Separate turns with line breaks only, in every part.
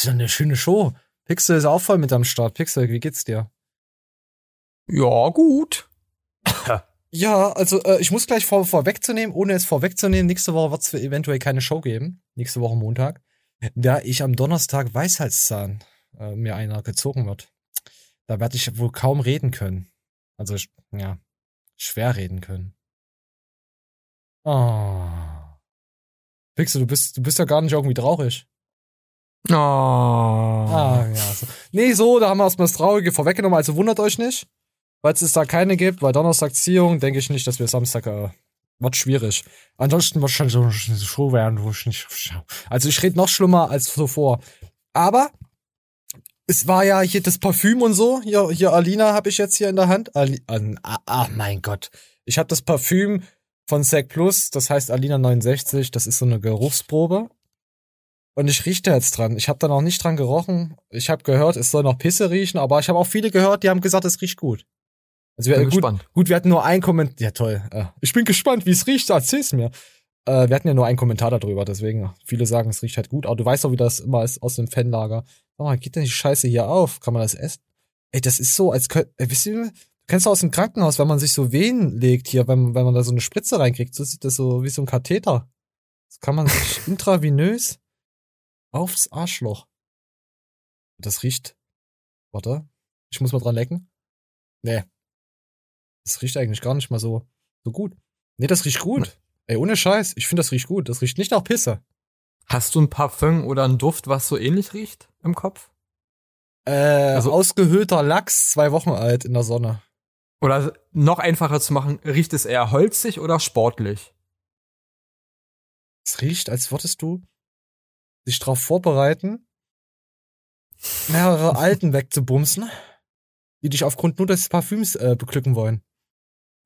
ist ja eine schöne Show. Pixel ist auch voll mit am Start. Pixel, wie geht's dir?
Ja, gut.
Ja, also äh, ich muss gleich vor, vorwegzunehmen, ohne es vorwegzunehmen, nächste Woche wird es eventuell keine Show geben. Nächste Woche Montag. Da ich am Donnerstag Weisheitszahn äh, mir einer gezogen wird. Da werde ich wohl kaum reden können. Also, ja, schwer reden können. Oh. Pixel, du bist, du bist ja gar nicht irgendwie traurig.
Oh.
Ah, ja. So. Nee, so, da haben wir erstmal das Traurige vorweggenommen, also wundert euch nicht. Falls es da keine gibt, weil Donnerstag Ziehung, denke ich nicht, dass wir Samstag, äh, wird schwierig. Ansonsten wird schon so eine Show werden, wo ich nicht, also ich rede noch schlimmer als zuvor. Aber, es war ja hier das Parfüm und so. Hier, hier Alina habe ich jetzt hier in der Hand. Ali, ah, ah, mein Gott. Ich habe das Parfüm von Sec Plus, das heißt Alina 69, das ist so eine Geruchsprobe. Und ich rieche da jetzt dran. Ich habe da noch nicht dran gerochen. Ich habe gehört, es soll noch Pisse riechen, aber ich habe auch viele gehört, die haben gesagt, es riecht gut. Also wir,
Bin
gut,
gespannt.
gut, wir hatten nur einen Kommentar. Ja, toll. Ich bin gespannt, wie es riecht. Erzähl's mir. Äh, wir hatten ja nur einen Kommentar darüber, deswegen. Viele sagen, es riecht halt gut. Aber du weißt doch, wie das immer ist aus dem Fanlager. Sag mal, geht denn die Scheiße hier auf? Kann man das essen? Ey, das ist so, als könnt, ey, wisst ihr, du kennst du aus dem Krankenhaus, wenn man sich so Wehen legt hier, wenn, wenn man da so eine Spritze reinkriegt, so sieht das so wie so ein Katheter. Das kann man sich intravenös aufs Arschloch. Das riecht. Warte. Ich muss mal dran lecken. Nee. Das riecht eigentlich gar nicht mal so, so gut. Nee, das riecht gut. Ey, ohne Scheiß. Ich finde, das riecht gut. Das riecht nicht nach Pisse.
Hast du ein Parfüm oder einen Duft, was so ähnlich riecht im Kopf?
Äh,
Also-
ausgehöhlter Lachs, zwei Wochen alt in der Sonne.
Oder noch einfacher zu machen, riecht es eher holzig oder sportlich?
Es riecht, als würdest du dich darauf vorbereiten, mehrere Alten wegzubumsen, die dich aufgrund nur des Parfüms äh, beglücken wollen.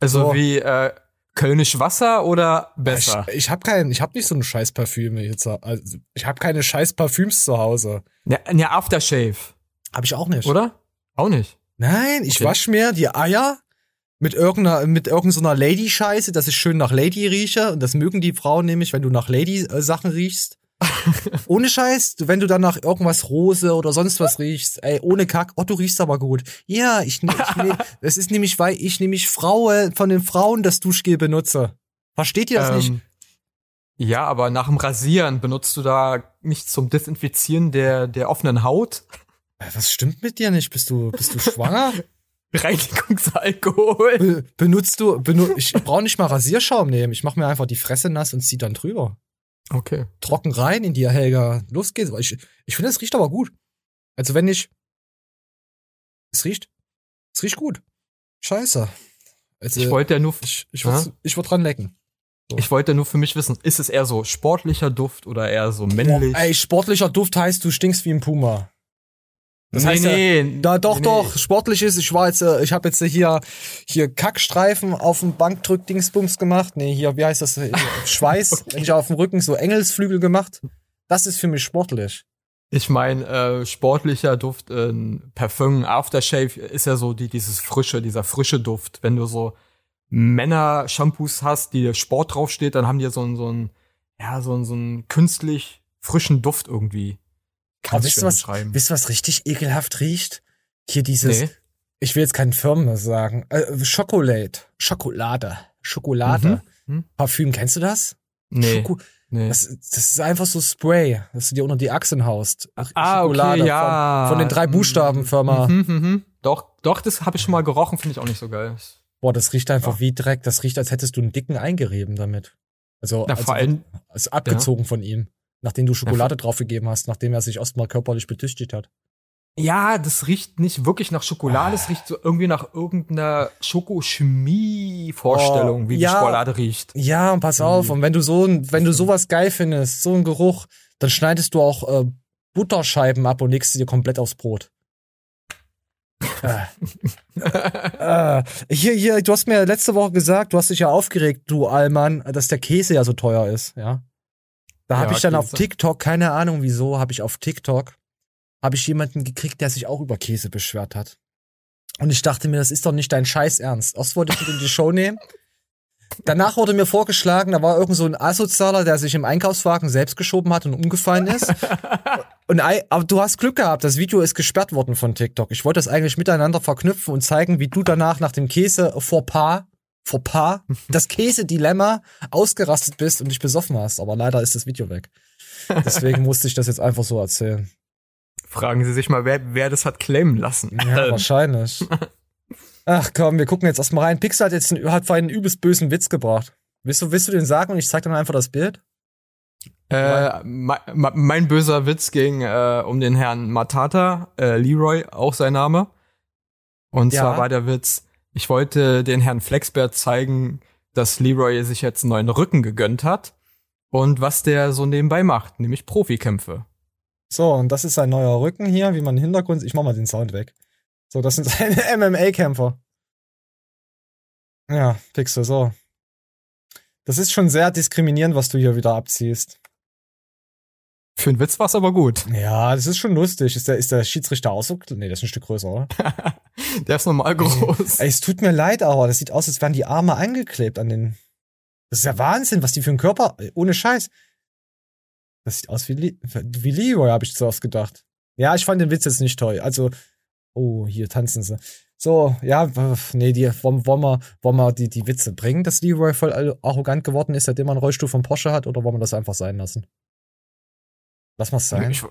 Also
So.
wie äh, Kölnisch Wasser oder besser?
Ich, ich habe kein, ich habe nicht so ein scheiß Parfüm jetzt. Also, ich habe keine scheiß Parfüms zu Hause.
Ja, ja, Aftershave,
Habe ich auch nicht.
oder? Auch nicht.
Nein, ich
Okay.
wasch mir die Eier mit irgendeiner, mit irgendeiner Lady-Scheiße, dass ich schön nach Lady rieche. Und das mögen die Frauen nämlich, wenn du nach Lady-Sachen riechst. ohne Scheiß, wenn du dann nach irgendwas Rose oder sonst was riechst, ey, ohne Kack, oh, du riechst aber gut. Ja, ich, ne- ich ne, das ist nämlich, weil ich nämlich Frauen, von den Frauen das Duschgel benutze. Versteht ihr das nicht?
Ähm, Ja, aber nach dem Rasieren benutzt du da nicht zum Desinfizieren der, der offenen Haut
Äh, Was stimmt mit dir nicht? Bist du, bist du schwanger?
Reinigungsalkohol?
Be benutzt du, benu ich brauche nicht mal Rasierschaum nehmen. Ich mache mir einfach die Fresse nass und zieh dann drüber.
Okay.
trocken rein in dir, Helga. Los geht's. Ich, ich finde, es riecht aber gut. Also wenn ich. Es riecht. Es riecht gut. Scheiße. Also,
Ich wollte ja nur,
ich, ich, würd, ich dran lecken.
ich wollte ja nur für mich wissen, ist es eher so sportlicher Duft oder eher so männlich?
Ey, sportlicher Duft heißt, du stinkst wie ein Puma. Das
nee,
heißt ja-
nee,
Da doch,
nee,
doch, sportlich ist. Ich war jetzt, äh, ich habe jetzt hier, hier Kackstreifen auf dem Bankdrück-Dingsbums gemacht. Nee, hier, wie heißt das? Schweiß. Wenn ich auf dem Rücken so Engelsflügel gemacht. Das ist für mich sportlich.
Ich meine, äh, sportlicher Duft, äh, Parfüm, Aftershave ist ja so die, dieses frische, dieser frische Duft. Wenn du so Männer-Shampoos hast, die Sport draufsteht, dann haben die so einen, so einen, ja, so einen, so einen künstlich frischen Duft irgendwie.
Aber
Kannst
wisst was, wisst ihr, was richtig ekelhaft riecht? Hier dieses,
Nee.
ich will jetzt keinen Firmen sagen, äh, Schokolade, Schokolade, Schokolade,
Mhm. Hm?
Parfüm, kennst du das?
Nee,
Schoko
nee.
das, das ist einfach so Spray, das du dir unter die Achseln haust. Ach,
ah, okay, ja.
Von, von den drei Buchstaben Firma.
Mhm, mhm, mhm. Doch, doch, das habe ich schon mal gerochen, finde ich auch nicht so geil.
Boah, das riecht einfach
Ja.
wie Dreck. Das riecht, als hättest du einen dicken eingerieben damit. Also,
Na,
also
vor allem,
ist abgezogen von ihm. Nachdem du Schokolade draufgegeben hast, nachdem er sich erstmal körperlich betüchtigt hat.
ja, das riecht nicht wirklich nach Schokolade,
Ah.
es riecht so irgendwie nach irgendeiner Schokochemie-Vorstellung,
Oh,
wie die
ja.
Schokolade riecht.
Ja, und pass auf, und wenn du so, ein- wenn du sowas geil findest, so einen Geruch, dann schneidest du auch äh, Butterscheiben ab und legst sie dir komplett aufs Brot. äh. äh, hier, hier, du hast mir letzte Woche gesagt, du hast dich ja aufgeregt, du Allmann, dass der Käse ja so teuer ist, ja. Da habe
Ja,
ich dann auf. TikTok, keine Ahnung wieso, habe ich auf TikTok, habe ich jemanden gekriegt, der sich auch über Käse beschwert hat. Und ich dachte mir, das ist doch nicht dein Scheiß Ernst. Erst wollte ich ihn in die Show nehmen. danach wurde mir vorgeschlagen, da war irgend so ein Asozialer, der sich im Einkaufswagen selbst geschoben hat und umgefallen ist. und aber du hast Glück gehabt, das Video ist gesperrt worden von TikTok. Ich wollte das eigentlich miteinander verknüpfen und zeigen, wie du danach nach dem Käse vor Paar vor Paar das Käse-Dilemma ausgerastet bist und dich besoffen hast. Aber leider ist das Video weg. Deswegen musste ich das jetzt einfach so erzählen.
Fragen Sie sich mal, wer, wer das hat claimen lassen.
Ja, wahrscheinlich. Ach komm, wir gucken jetzt erstmal rein. Pixar hat jetzt einen, hat einen übelst bösen Witz gebracht. Willst du, willst du den sagen und ich zeig dir dann einfach das Bild?
Äh, mein, mein böser Witz ging äh, um den Herrn Matata, äh, Leroy, auch sein Name. Und ja. zwar war der Witz, ich wollte den Herrn Flexbert zeigen, dass Leroy sich jetzt einen neuen Rücken gegönnt hat und was der so nebenbei macht, nämlich Profikämpfe.
So, und das ist sein neuer Rücken hier, wie man im Hintergrund, ich mach mal den Sound weg. So, das sind seine MMA-Kämpfer. Ja, Pixel, so. Das ist schon sehr diskriminierend, was du hier wieder abziehst.
Für einen Witz war's aber gut.
Ja, das ist schon lustig. Ist der, ist der Schiedsrichter auch so? Nee, der ist ein Stück größer, oder?
der ist normal groß.
Ey, es tut mir leid, aber das sieht aus, als wären die Arme angeklebt an den. Das ist ja Wahnsinn, was die für einen Körper. Ohne Scheiß. Das sieht aus wie, wie Leroy, habe ich zuerst gedacht. Ja, ich fand den Witz jetzt nicht toll. Also, oh, hier tanzen sie. So, ja, nee, die, wollen, wollen, wir, wollen wir die, die Witze bringen, dass Leroy voll arrogant geworden ist, seitdem er einen Rollstuhl von Porsche hat, oder wollen wir das einfach sein lassen? Lass mal sein.
Ich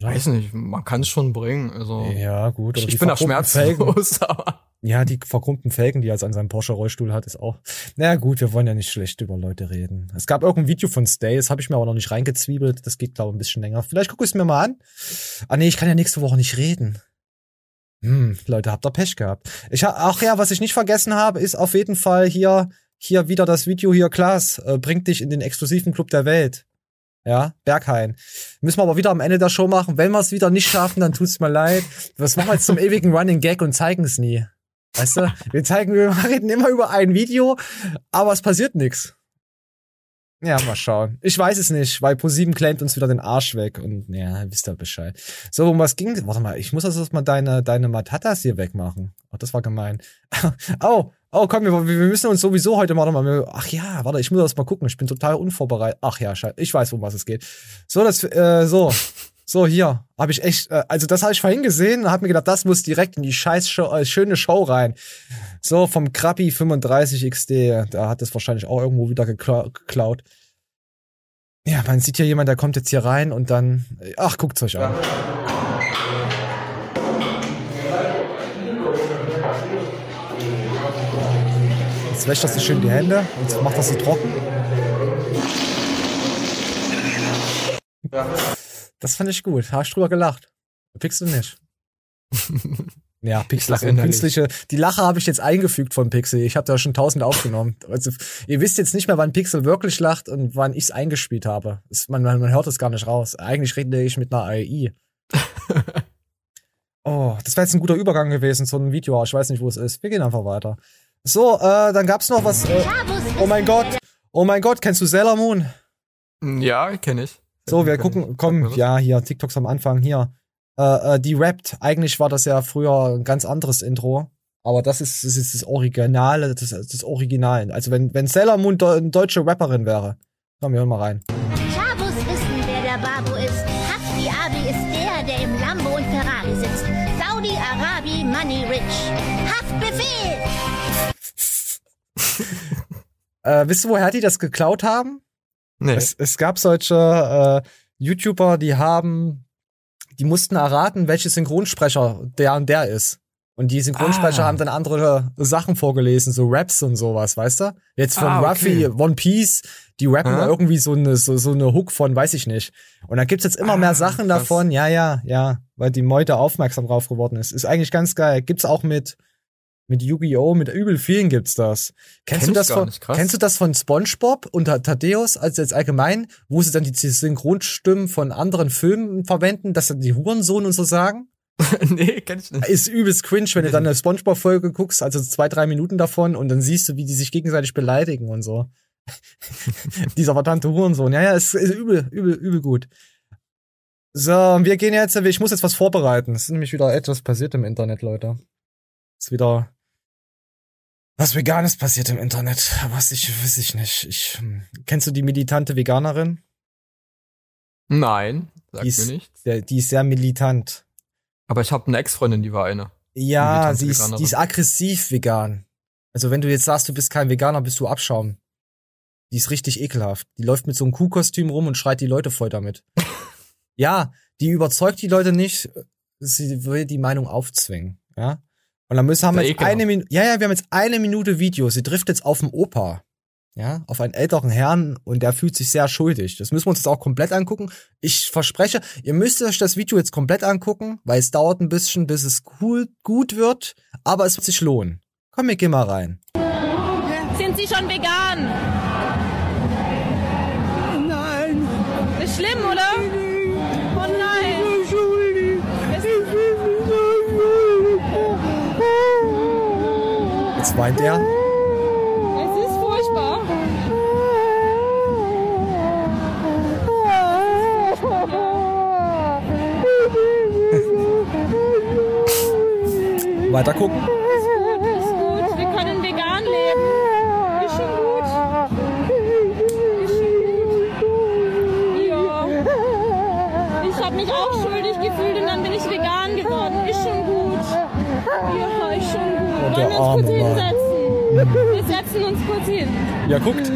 weiß nicht, man kann es schon bringen. Also,
ja, gut.
Ich, ich bin da schmerzlos, aber.
Ja, die verkrummten Felgen, die er jetzt an seinem Porsche-Rollstuhl hat, ist auch. Naja, gut, wir wollen ja nicht schlecht über Leute reden. Es gab irgendein Video von Stay, das habe ich mir aber noch nicht reingezwiebelt. Das geht, glaube ich, ein bisschen länger. Vielleicht gucke ich es mir mal an. Ah, nee, ich kann ja nächste Woche nicht reden. Hm, Leute, habt ihr Pech gehabt. Ich hab, ach ja, was ich nicht vergessen habe, ist auf jeden Fall hier, hier wieder das Video hier, Klaas, äh, bringt dich in den exklusiven Club der Welt. Ja, Berghain. Müssen wir aber wieder am Ende der Show machen. Wenn wir es wieder nicht schaffen, dann tut's mir leid. Das machen wir jetzt zum ewigen Running Gag und zeigen es nie. Weißt du? Wir zeigen, wir reden immer über ein Video, aber es passiert nichts. Ja, mal schauen. Ich weiß es nicht, weil Pro7 claimt uns wieder den Arsch weg und ja, wisst ihr Bescheid. So, um was ging? Warte mal, ich muss also mal deine, deine Matatas hier wegmachen. Oh, das war gemein. oh, oh, komm, wir, wir müssen uns sowieso heute mal nochmal. Ach ja, warte, ich muss das mal gucken. Ich bin total unvorbereitet. Ach ja, scheiße. Ich weiß, um was es geht. So, das, äh, so. So, hier, habe ich echt, äh, also das habe ich vorhin gesehen und habe mir gedacht, das muss direkt in die scheiß Show, äh, schöne Show rein. So, vom Krabby 35 XD, da hat es wahrscheinlich auch irgendwo wieder geklaut. Ja, man sieht hier jemand, der kommt jetzt hier rein und dann, ach, guckt's euch an. Jetzt wäscht das so schön die Hände und macht das so trocken. Ja. Das fand ich gut. Hast drüber gelacht. Pixel nicht. ja, Pixel eine künstliche. Die Lache habe ich jetzt eingefügt von Pixel. Ich habe da schon tausend aufgenommen. Also, ihr wisst jetzt nicht mehr, wann Pixel wirklich lacht und wann ich es eingespielt habe. Es, man, man, man hört es gar nicht raus. Eigentlich rede ich mit einer AI. oh, das wäre jetzt ein guter Übergang gewesen zu einem Video. Ich weiß nicht, wo es ist. Wir gehen einfach weiter. So, äh, dann gab's noch was. Äh, oh mein Gott. Oh mein Gott, kennst du Sailor Moon?
Ja, kenne ich.
So, wir gucken, komm, ja, hier, TikToks am Anfang, hier. Äh, äh, die rappt. Eigentlich war das ja früher ein ganz anderes Intro. Aber das ist, das ist das Originale, das, das Original. Also wenn, wenn Sailor Moon de eine deutsche Rapperin wäre. Komm, wir hören mal rein.
Chabos wissen, wer der Babu ist. Hafti Abi ist der, der im Lambo und Ferrari sitzt. Saudi Arabi Money Rich.
Äh, wisst ihr, woher die das geklaut haben?
Nee.
Es, es gab solche äh, YouTuber, die haben, die mussten erraten, welche Synchronsprecher der und der ist. Und die Synchronsprecher ah. haben dann andere Sachen vorgelesen, so Raps und sowas, weißt du? Jetzt von ah, okay. Ruffy, One Piece, die rappen ah. irgendwie so eine, so, so eine Hook von, weiß ich nicht. Und da gibt's jetzt immer ah, mehr Sachen krass. davon, ja, ja, ja, weil die Meute aufmerksam drauf geworden ist. Ist eigentlich ganz geil. Gibt's auch mit, mit Yu-Gi-Oh! mit übel vielen gibt's das. Kennst Kenn du das von, kennst du das von SpongeBob und Thaddeus, also jetzt allgemein, wo sie dann die Synchronstimmen von anderen Filmen verwenden, dass dann die Hurensohn und so sagen?
nee, kenn ich nicht.
Ist übelst cringe, wenn du dann eine SpongeBob-Folge guckst, also zwei, drei Minuten davon und dann siehst du, wie die sich gegenseitig beleidigen und so. Dieser verdammte Hurensohn. Ja, ja, ist, ist übel, übel, übel gut. So, wir gehen jetzt, ich muss jetzt was vorbereiten. Es ist nämlich wieder etwas passiert im Internet, Leute. Ist wieder Was Veganes passiert im Internet, was ich, weiß ich nicht. Ich, hm, kennst du die militante Veganerin?
Nein, sagt
Die ist,
mir nichts.
der, die ist sehr militant.
Aber ich habe eine Ex-Freundin, die war eine.
Ja, sie ist, die ist aggressiv vegan. Also wenn du jetzt sagst, du bist kein Veganer, bist du Abschaum. Die ist richtig ekelhaft. Die läuft mit so einem Kuhkostüm rum und schreit die Leute voll damit. ja, die überzeugt die Leute nicht. Sie will die Meinung aufzwingen. Ja. Und dann müssen haben wir jetzt eine Minute. Ja, ja, wir haben jetzt eine Minute Video. Sie trifft jetzt auf den Opa. Ja, auf einen älteren Herrn und der fühlt sich sehr schuldig. Das müssen wir uns jetzt auch komplett angucken. Ich verspreche, ihr müsst euch das Video jetzt komplett angucken, weil es dauert ein bisschen, bis es cool, gut wird, aber es wird sich lohnen. Komm, wir gehen mal rein.
Sind Sie schon vegan?
Jetzt weint er.
Es ist furchtbar.
Weiter gucken.
Ist gut. Wir können vegan leben. Ist schon gut. Ist schon gut. Ja. Ich habe mich auch schuldig gefühlt
Oh, der
Wollen wir uns kurz
arme Mann.
hinsetzen? Wir setzen uns kurz hin.
Ja, guckt.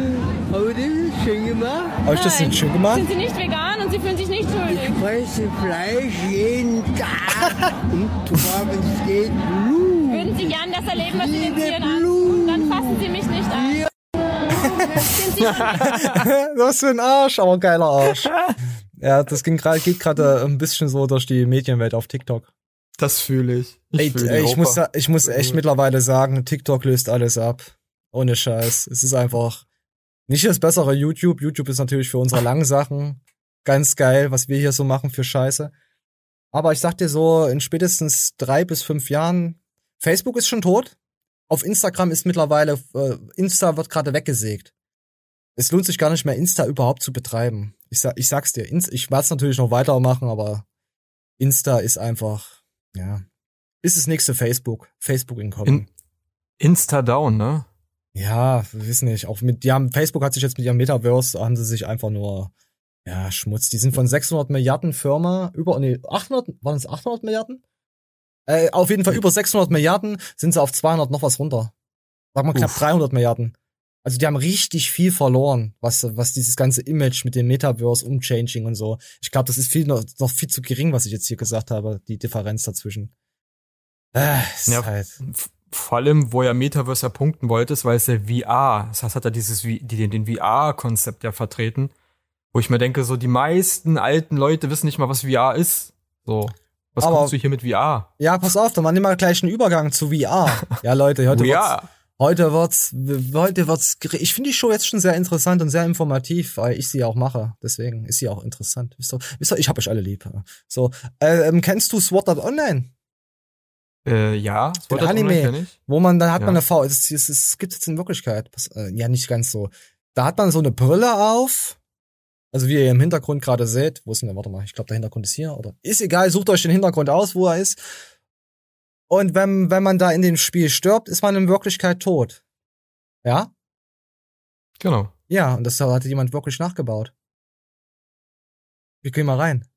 aber das ist schön gemacht.
Habe ich das
Nein.
denn schön gemacht?
Sind Sie nicht vegan und Sie fühlen sich nicht schuldig?
Ich fresse Fleisch jeden Tag. Und zwar, wenn es geht, Blut.
Würden Sie gern das erleben, was Sie den Tieren an? Dann fassen Sie mich nicht an. Schon
Was für ein Arsch, aber geiler Arsch. Ja, das ging grad, geht gerade ein bisschen so durch die Medienwelt auf TikTok.
Das fühle ich. Ich,
Ey,
fühl
ich, muss, ich muss echt mittlerweile sagen, TikTok löst alles ab. Ohne Scheiß. Es ist einfach nicht das bessere YouTube. YouTube ist natürlich für unsere langen Sachen ganz geil, was wir hier so machen für Scheiße. Aber ich sag dir so, in spätestens drei bis fünf Jahren, Facebook ist schon tot. Auf Instagram ist mittlerweile, äh, Insta wird gerade weggesägt. Es lohnt sich gar nicht mehr, Insta überhaupt zu betreiben. Ich, sag, ich sag's dir, Inst- ich werde es natürlich noch weitermachen, aber Insta ist einfach, ja, ist das nächste Facebook. Facebook inkommen.
In- Insta down, ne?
ja, wir wissen nicht. Auch mit, haben, Facebook hat sich jetzt mit ihrem Metaverse, haben sie sich einfach nur, ja, Schmutz. Die sind von 600 Milliarden Firma über, nee, 800, waren es 800 Milliarden? Äh, auf jeden Fall über 600 Milliarden sind sie auf 200 noch was runter. Sag mal knapp
Uff.
300 Milliarden. Also die haben richtig viel verloren, was, was dieses ganze Image mit dem Metaverse, Umchanging und so. Ich glaube, das ist viel noch, noch viel zu gering, was ich jetzt hier gesagt habe, die Differenz dazwischen. Äh, ist
Ja.
halt.
Vor allem, wo er Metaverse ja punkten wollte, ist, weil es ja VR, das heißt, hat er dieses, die, den VR-Konzept ja vertreten, wo ich mir denke, so die meisten alten Leute wissen nicht mal, was VR ist. So, was
Aber-
kommst du hier mit VR?
Ja, pass auf, dann machen wir mal gleich einen Übergang zu VR. Ja, Leute, heute wird's. Heute wird's, heute wird's, ich finde die Show jetzt schon sehr interessant und sehr informativ, weil ich sie auch mache. Deswegen ist sie auch interessant. Wisst ihr, wisst ihr ich hab euch alle lieb. So, äh, ähm, kennst du Sword Art Online?
Äh, ja, das wollte
Anime.
Ich.
Wo man, dann hat
Ja.
man eine V, es, es, es gibt jetzt in Wirklichkeit, äh, ja, nicht ganz so. Da hat man so eine Brille auf, also wie ihr im Hintergrund gerade seht, wo ist denn der, warte mal, ich glaube der Hintergrund ist hier, oder? Ist egal, sucht euch den Hintergrund aus, wo er ist. Und wenn, wenn man da in dem Spiel stirbt, ist man in Wirklichkeit tot. Ja?
Genau.
Ja, und das hat jemand wirklich nachgebaut. Wir gehen mal rein.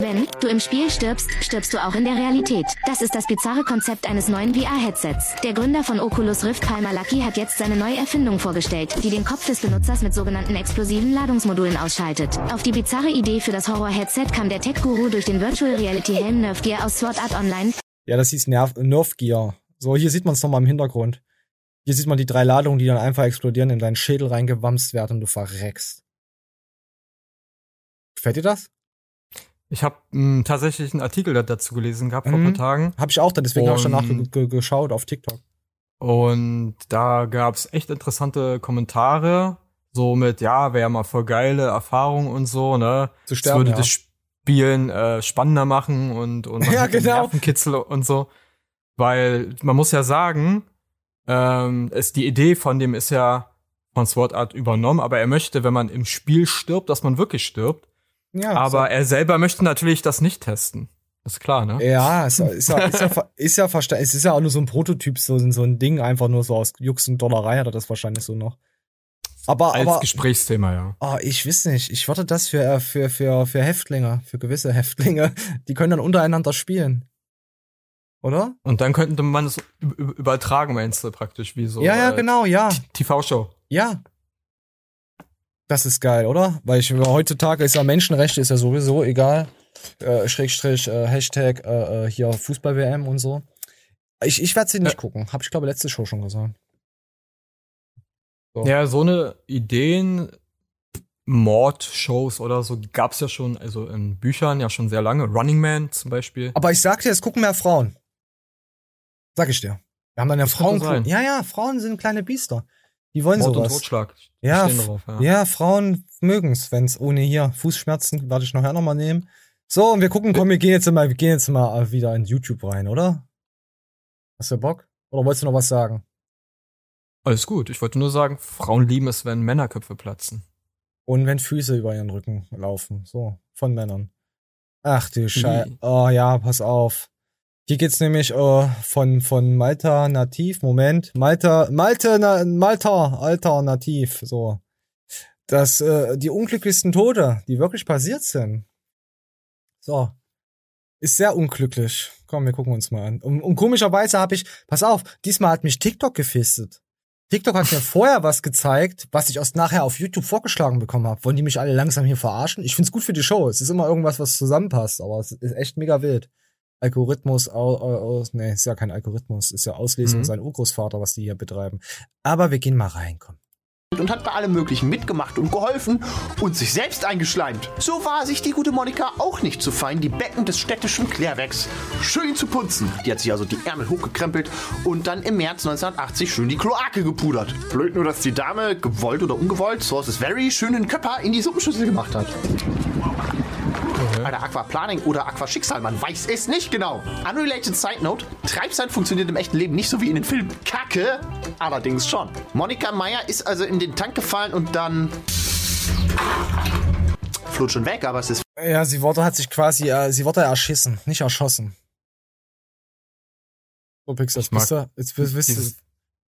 Wenn du im Spiel stirbst, stirbst du auch in der Realität. Das ist das bizarre Konzept eines neuen VR-Headsets. Der Gründer von Oculus Rift, Palmer Lucky, hat jetzt seine neue Erfindung vorgestellt, die den Kopf des Benutzers mit sogenannten explosiven Ladungsmodulen ausschaltet. Auf die bizarre Idee für das Horror-Headset kam der Tech-Guru durch den Virtual Reality-Helm Nerf Gear aus Sword Art Online,
Ja, das hieß Nerv, Nerf Gear. So, hier sieht man es nochmal im Hintergrund. Hier sieht man die drei Ladungen, die dann einfach explodieren, in deinen Schädel reingewamst werden und du verreckst. Gefällt dir das?
Ich habe tatsächlich einen Artikel da- dazu gelesen gehabt vor ein
Mhm.
paar Tagen.
Hab ich auch, deswegen habe ich danach geschaut auf TikTok.
Und da gab's echt interessante Kommentare, so mit, ja, wäre mal voll geile Erfahrung und so, ne?
Zu
Das
sterben,
würde
ja.
das Spielen äh, spannender machen und, und
Ja, genau.
Nervenkitzel und so. Weil man muss ja sagen, ähm, ist die Idee von dem ist ja von Sword Art übernommen, aber er möchte, wenn man im Spiel stirbt, dass man wirklich stirbt.
Ja,
aber er selber möchte natürlich das nicht testen. ist klar, ne?
Ja, ist, ja- ist ja, ist ja, ist ja versta- Es ist ja auch nur so ein Prototyp, so, so ein Ding, einfach nur so aus Jux und Dollerei hat er das wahrscheinlich so noch. Aber,
Als
aber,
Gesprächsthema, ja.
oh, ich weiß nicht. Ich würde das für, äh, für, für, für Häftlinge, für gewisse Häftlinge, die können dann untereinander spielen. Oder?
Und dann könnte man es übertragen, meinst du, praktisch, wie so
ja, ja,
äh,
genau, ja.
TV-Show.
Ja. Das ist geil, oder? Weil ich heutzutage ist ja Menschenrechte ist ja sowieso egal. Äh, Schrägstrich, äh, Hashtag äh, äh, hier Fußball-WM und so. Ich, ich werde sie nicht gucken. Hab ich glaube letzte Show schon gesagt. So.
Ja, so eine Ideen, Mordshows oder so gab's ja schon, also in Büchern ja schon sehr lange. Running Man zum Beispiel.
Aber ich sag dir, es gucken mehr Frauen. Sag ich dir. Wir haben dann ja Frauen. Ja, ja, Frauen sind kleine Biester. Die wollen
Mord und
sowas.
Totschlag.
Ja,
drauf, ja.
Ja, Frauen mögen's, wenn's ohne hier Fußschmerzen, werde ich nachher nochmal nehmen. So, und wir gucken, komm, wir gehen jetzt mal, wir gehen jetzt mal wieder in YouTube rein, oder? Hast du Bock? Oder wolltest du noch was sagen?
Alles gut. Ich wollte nur sagen, Frauen lieben es, wenn Männerköpfe platzen.
Und wenn Füße über ihren Rücken laufen, so, von Männern. Ach du Scheiße. Oh ja, pass auf. Hier geht's nämlich äh, von, von Malta Nativ, Moment, Malta, Malte, na, Malta, Alternativ, so. Dass äh, die unglücklichsten Tode, die wirklich passiert sind. So. Ist sehr unglücklich. Komm, wir gucken uns mal an. Und, und komischerweise habe ich, pass auf, diesmal hat mich TikTok gefistet. TikTok hat mir vorher was gezeigt, was ich erst nachher auf YouTube vorgeschlagen bekommen habe. Wollen die mich alle langsam hier verarschen? Ich find's gut für die Show. Es ist immer irgendwas, was zusammenpasst, aber es ist echt mega wild. Algorithmus, au, au, aus, nee, ist ja kein Algorithmus, ist ja Auslesung
Mhm.
sein Urgroßvater, was die hier betreiben. Aber wir gehen mal rein, komm.
Und hat bei allem Möglichen mitgemacht und geholfen und sich selbst eingeschleimt. So war sich die gute Monika auch nicht zu fein, die Becken des städtischen Klärwerks schön zu putzen. Die hat sich also die Ärmel hochgekrempelt und dann im März 1980 schön die Kloake gepudert. Blöd nur, dass die Dame, gewollt oder ungewollt, Sources Very, schönen Köpper in die Suppenschüssel gemacht hat. Eine Aquaplaning oder Aquaschicksal, man weiß es nicht genau. Unrelated Side Note: Treibsand funktioniert im echten Leben nicht so wie in den Filmen. Kacke, allerdings schon. Monika Meyer ist also in den Tank gefallen und dann. Floht schon weg, aber es ist
Ja, sie wurde, hat sich quasi, äh, sie wurde erschissen, nicht erschossen. So, Pixel,
Ich
jetzt bist
mag
du, jetzt bist, bist, jetzt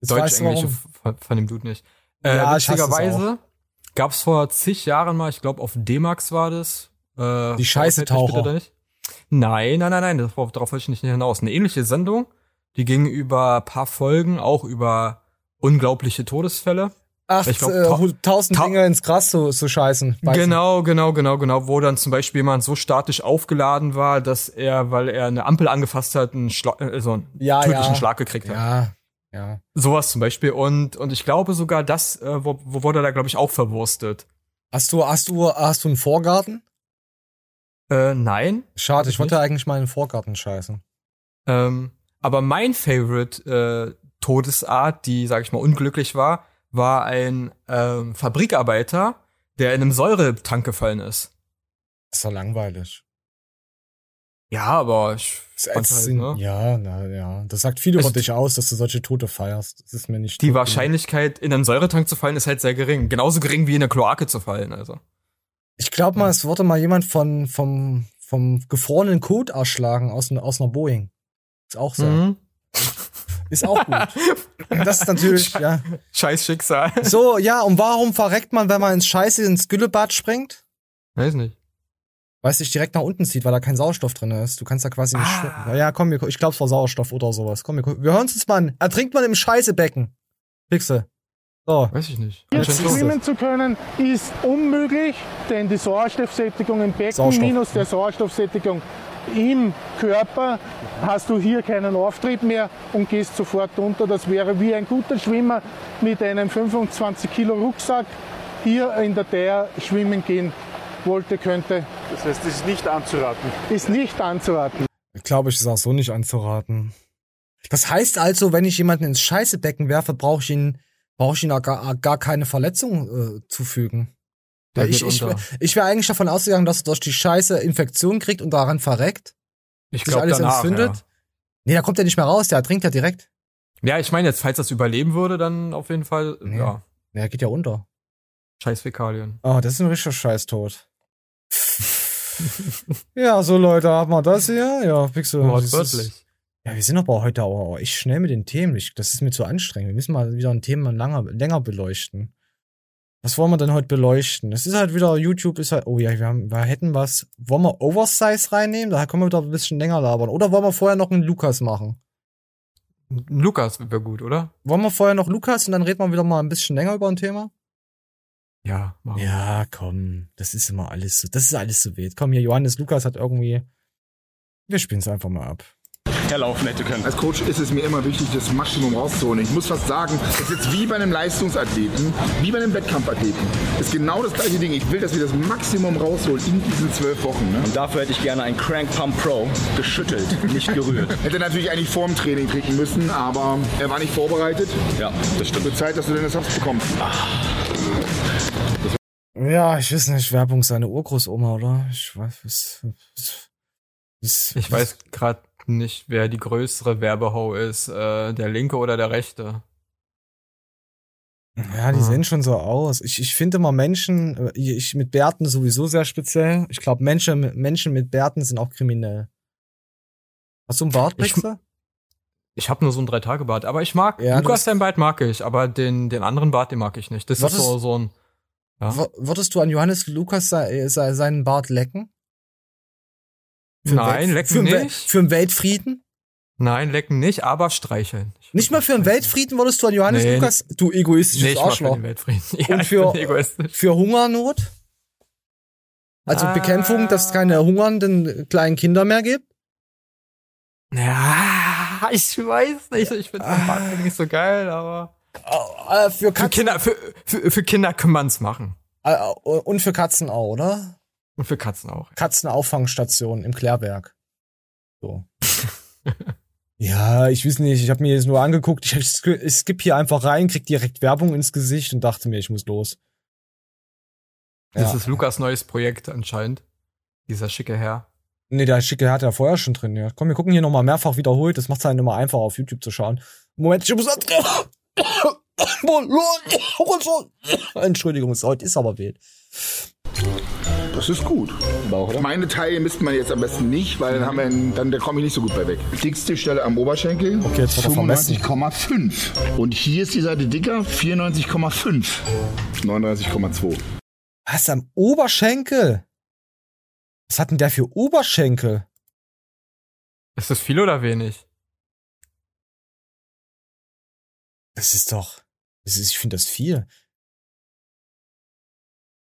Deutsch-Englische von, von dem Dude nicht. Äh,
Ja, ich hasse es
witzigerweise gab's vor zig Jahren mal, ich glaube auf D-Max war das. Äh,
Die
da nicht. Nein, nein, nein, nein, das- darauf wollte ich nicht hinaus. Eine ähnliche Sendung, die ging über ein paar Folgen, auch über unglaubliche Todesfälle.
Ach,
Ich glaub,
äh, tausend
ta-
Dinge ins Gras zu, zu scheißen. Du?
Genau, genau, genau, genau, wo dann zum Beispiel jemand so statisch aufgeladen war, dass er, weil er eine Ampel angefasst hat, einen, Schla äh, so einen
Ja,
tödlichen
ja.
Schlag gekriegt hat.
Ja, ja.
Sowas zum Beispiel. Und, und ich glaube sogar, das äh, wo, wo wurde da, glaube ich, auch verwurstet.
Hast du, hast du, hast du einen Vorgarten?
Äh, nein.
Schade, ich wollte eigentlich mal einen Vorgarten scheißen.
Ähm, aber mein Favorite äh, Todesart, die, sag ich mal, unglücklich war, war ein ähm, Fabrikarbeiter, der in einem Säuretank gefallen ist.
Das ist doch langweilig.
Ja, aber ich halt,
Sinn-
ne?
Ja, na ja. Das sagt viel über dich aus, dass du solche Tote feierst. Das ist mir nicht.
Die Wahrscheinlichkeit, in einen Säuretank zu fallen, ist halt sehr gering. Genauso gering wie in eine Kloake zu fallen, also.
Ich glaube mal, es wurde mal jemand von, vom, vom gefrorenen Kot erschlagen aus, aus einer Boeing. Ist auch so.
Mhm.
Ist auch gut. Das ist natürlich, ja.
Scheiß Schicksal.
So, ja, und warum verreckt man, wenn man ins Scheiße ins Güllebad springt?
Weiß nicht.
Weil es dich direkt nach unten zieht, weil da kein Sauerstoff drin ist. Du kannst da quasi nicht
Ah.
schwimmen. Ja, ja, komm, wir, ich glaube, es war Sauerstoff oder sowas. Komm, wir, wir hören uns mal an. Ertrinkt man im Scheißebecken. Pixel. So.
Weiß ich nicht.
Jetzt.
Schwimmen zu können ist unmöglich, denn die Sauerstoffsättigung im Becken
Sauerstoff.
minus der Sauerstoffsättigung im Körper hast du hier keinen Auftrieb mehr und gehst sofort unter. Das wäre wie ein guter Schwimmer mit einem 25 Kilo Rucksack hier in der Thea schwimmen gehen wollte, könnte.
Das heißt, es ist nicht anzuraten.
Ist nicht anzuraten.
Glaube ich, ist auch so nicht anzuraten. Das heißt also, wenn ich jemanden ins Scheißebecken werfe, brauche ich ihn, brauche ich ihn auch gar, gar keine Verletzung äh, zufügen.
Der
ich ich,
unter.
ich wäre eigentlich davon ausgegangen, dass er durch die Scheiße Infektion kriegt und daran verreckt,
Ich glaube
alles
danach,
entzündet.
ja.
Nee, da kommt er nicht mehr raus, der trinkt ja direkt.
Ja, ich meine jetzt, falls das überleben würde, dann auf jeden Fall,
Nee.
ja,
er geht ja unter.
scheiß Fäkalien.
Oh, das ist ein richtiger Scheißtod. Ja, so Leute, haben wir das hier. Ja, Pixel. das ist-
Wortwörtlich.
Ja, wir sind aber heute auch echt schnell mit den Themen. Ich, das ist mir zu anstrengend. Wir müssen mal wieder ein Thema länger, länger beleuchten. Was wollen wir denn heute beleuchten? Es ist halt wieder, YouTube ist halt, oh ja, wir, haben, wir hätten was. Wollen wir Oversize reinnehmen? Da können wir wieder ein bisschen länger labern. Oder wollen wir vorher noch einen Lukas machen?
Lukas wäre gut, oder?
Wollen wir vorher noch Lukas und dann reden wir wieder mal ein bisschen länger über ein Thema?
Ja, machen wir.
Ja, komm. Das ist immer alles so, das ist alles so wild. Komm hier, Johannes Lukas hat irgendwie, wir spielen es einfach mal ab.
Herlaufen hätte können.
Als Coach ist es mir immer wichtig, das Maximum rauszuholen. Ich muss fast sagen, das ist jetzt wie bei einem Leistungsathleten, wie bei einem Wettkampfathleten. Das ist genau das gleiche Ding. Ich will, dass wir das Maximum rausholen in diesen zwölf Wochen. Ne?
Und dafür hätte ich gerne einen Crank Pump Pro geschüttelt, nicht gerührt.
Hätte natürlich eigentlich vorm Training trinken müssen, aber er war nicht vorbereitet.
Ja, das stimmt.
Wird Zeit, dass du denn das Saft bekommst.
Ja, ich weiß nicht, Werbung seine Urgroßoma, oder? Ich weiß, was, was, was
Ich weiß gerade nicht, wer die größere Werbehau ist, äh, der linke oder der rechte.
Ja, die
Ah.
sehen schon so aus. Ich, ich finde immer Menschen, äh, ich mit Bärten sowieso sehr speziell. Ich glaube, Menschen, mit- Menschen mit Bärten sind auch kriminell. Hast du einen Bart,
Ich-? Ich habe nur so ein Drei-Tage-Bart, aber ich mag,
Ja,
Lukas sein Bart mag ich, aber den, den anderen Bart, den mag ich nicht. Das
Was
ist so, so ein, ja.
Würdest du an Johannes Lukas se, se, seinen Bart lecken? Für
Nein,
Welt-
lecken
für
nicht.
Für den Weltfrieden?
Nein, lecken nicht, aber streicheln.
Nicht mal für den Weltfrieden würdest du an Johannes
Nee.
Lukas? Du egoistisches
Nicht mal für
Arschloch.
den Weltfrieden. Ja,
Und
ich
für-. Für Hungernot? Also
Ah.
Bekämpfung, dass es keine hungernden kleinen Kinder mehr gibt?
Ja, ich weiß nicht. Ich finde eigentlich nicht so geil, aber.
Äh, für
Für
Katzen,
Kinder, für, für, für Kinder kann man's machen.
und für Katzen auch, oder?
Und für Katzen auch.
Katzenauffangstation im Klärwerk. So. ja, ich weiß nicht, ich habe mir jetzt nur angeguckt, ich, ich, skipp hier einfach rein, krieg direkt Werbung ins Gesicht und dachte mir, ich muss los.
Das
Ja.
ist Lukas neues Projekt anscheinend. Dieser schicke Herr.
Nee, der Schicke hat ja vorher schon drin, ja. Komm, wir gucken hier nochmal mehrfach wiederholt, das macht es halt immer einfacher auf YouTube zu schauen. Moment, ich muss... Entschuldigung, heute ist aber wild.
Das ist gut. Meine Taille misst man jetzt am besten nicht, weil dann, haben wir einen, dann da komme ich nicht so gut bei weg. Dickste Stelle am Oberschenkel.
Okay, jetzt wird er vermessen.
95,5. Und hier ist die Seite dicker, 94,5. 39,2.
Was am Oberschenkel? Was hat denn der für Oberschenkel?
Ist das viel oder wenig?
Das ist doch. Das ist, ich finde das viel.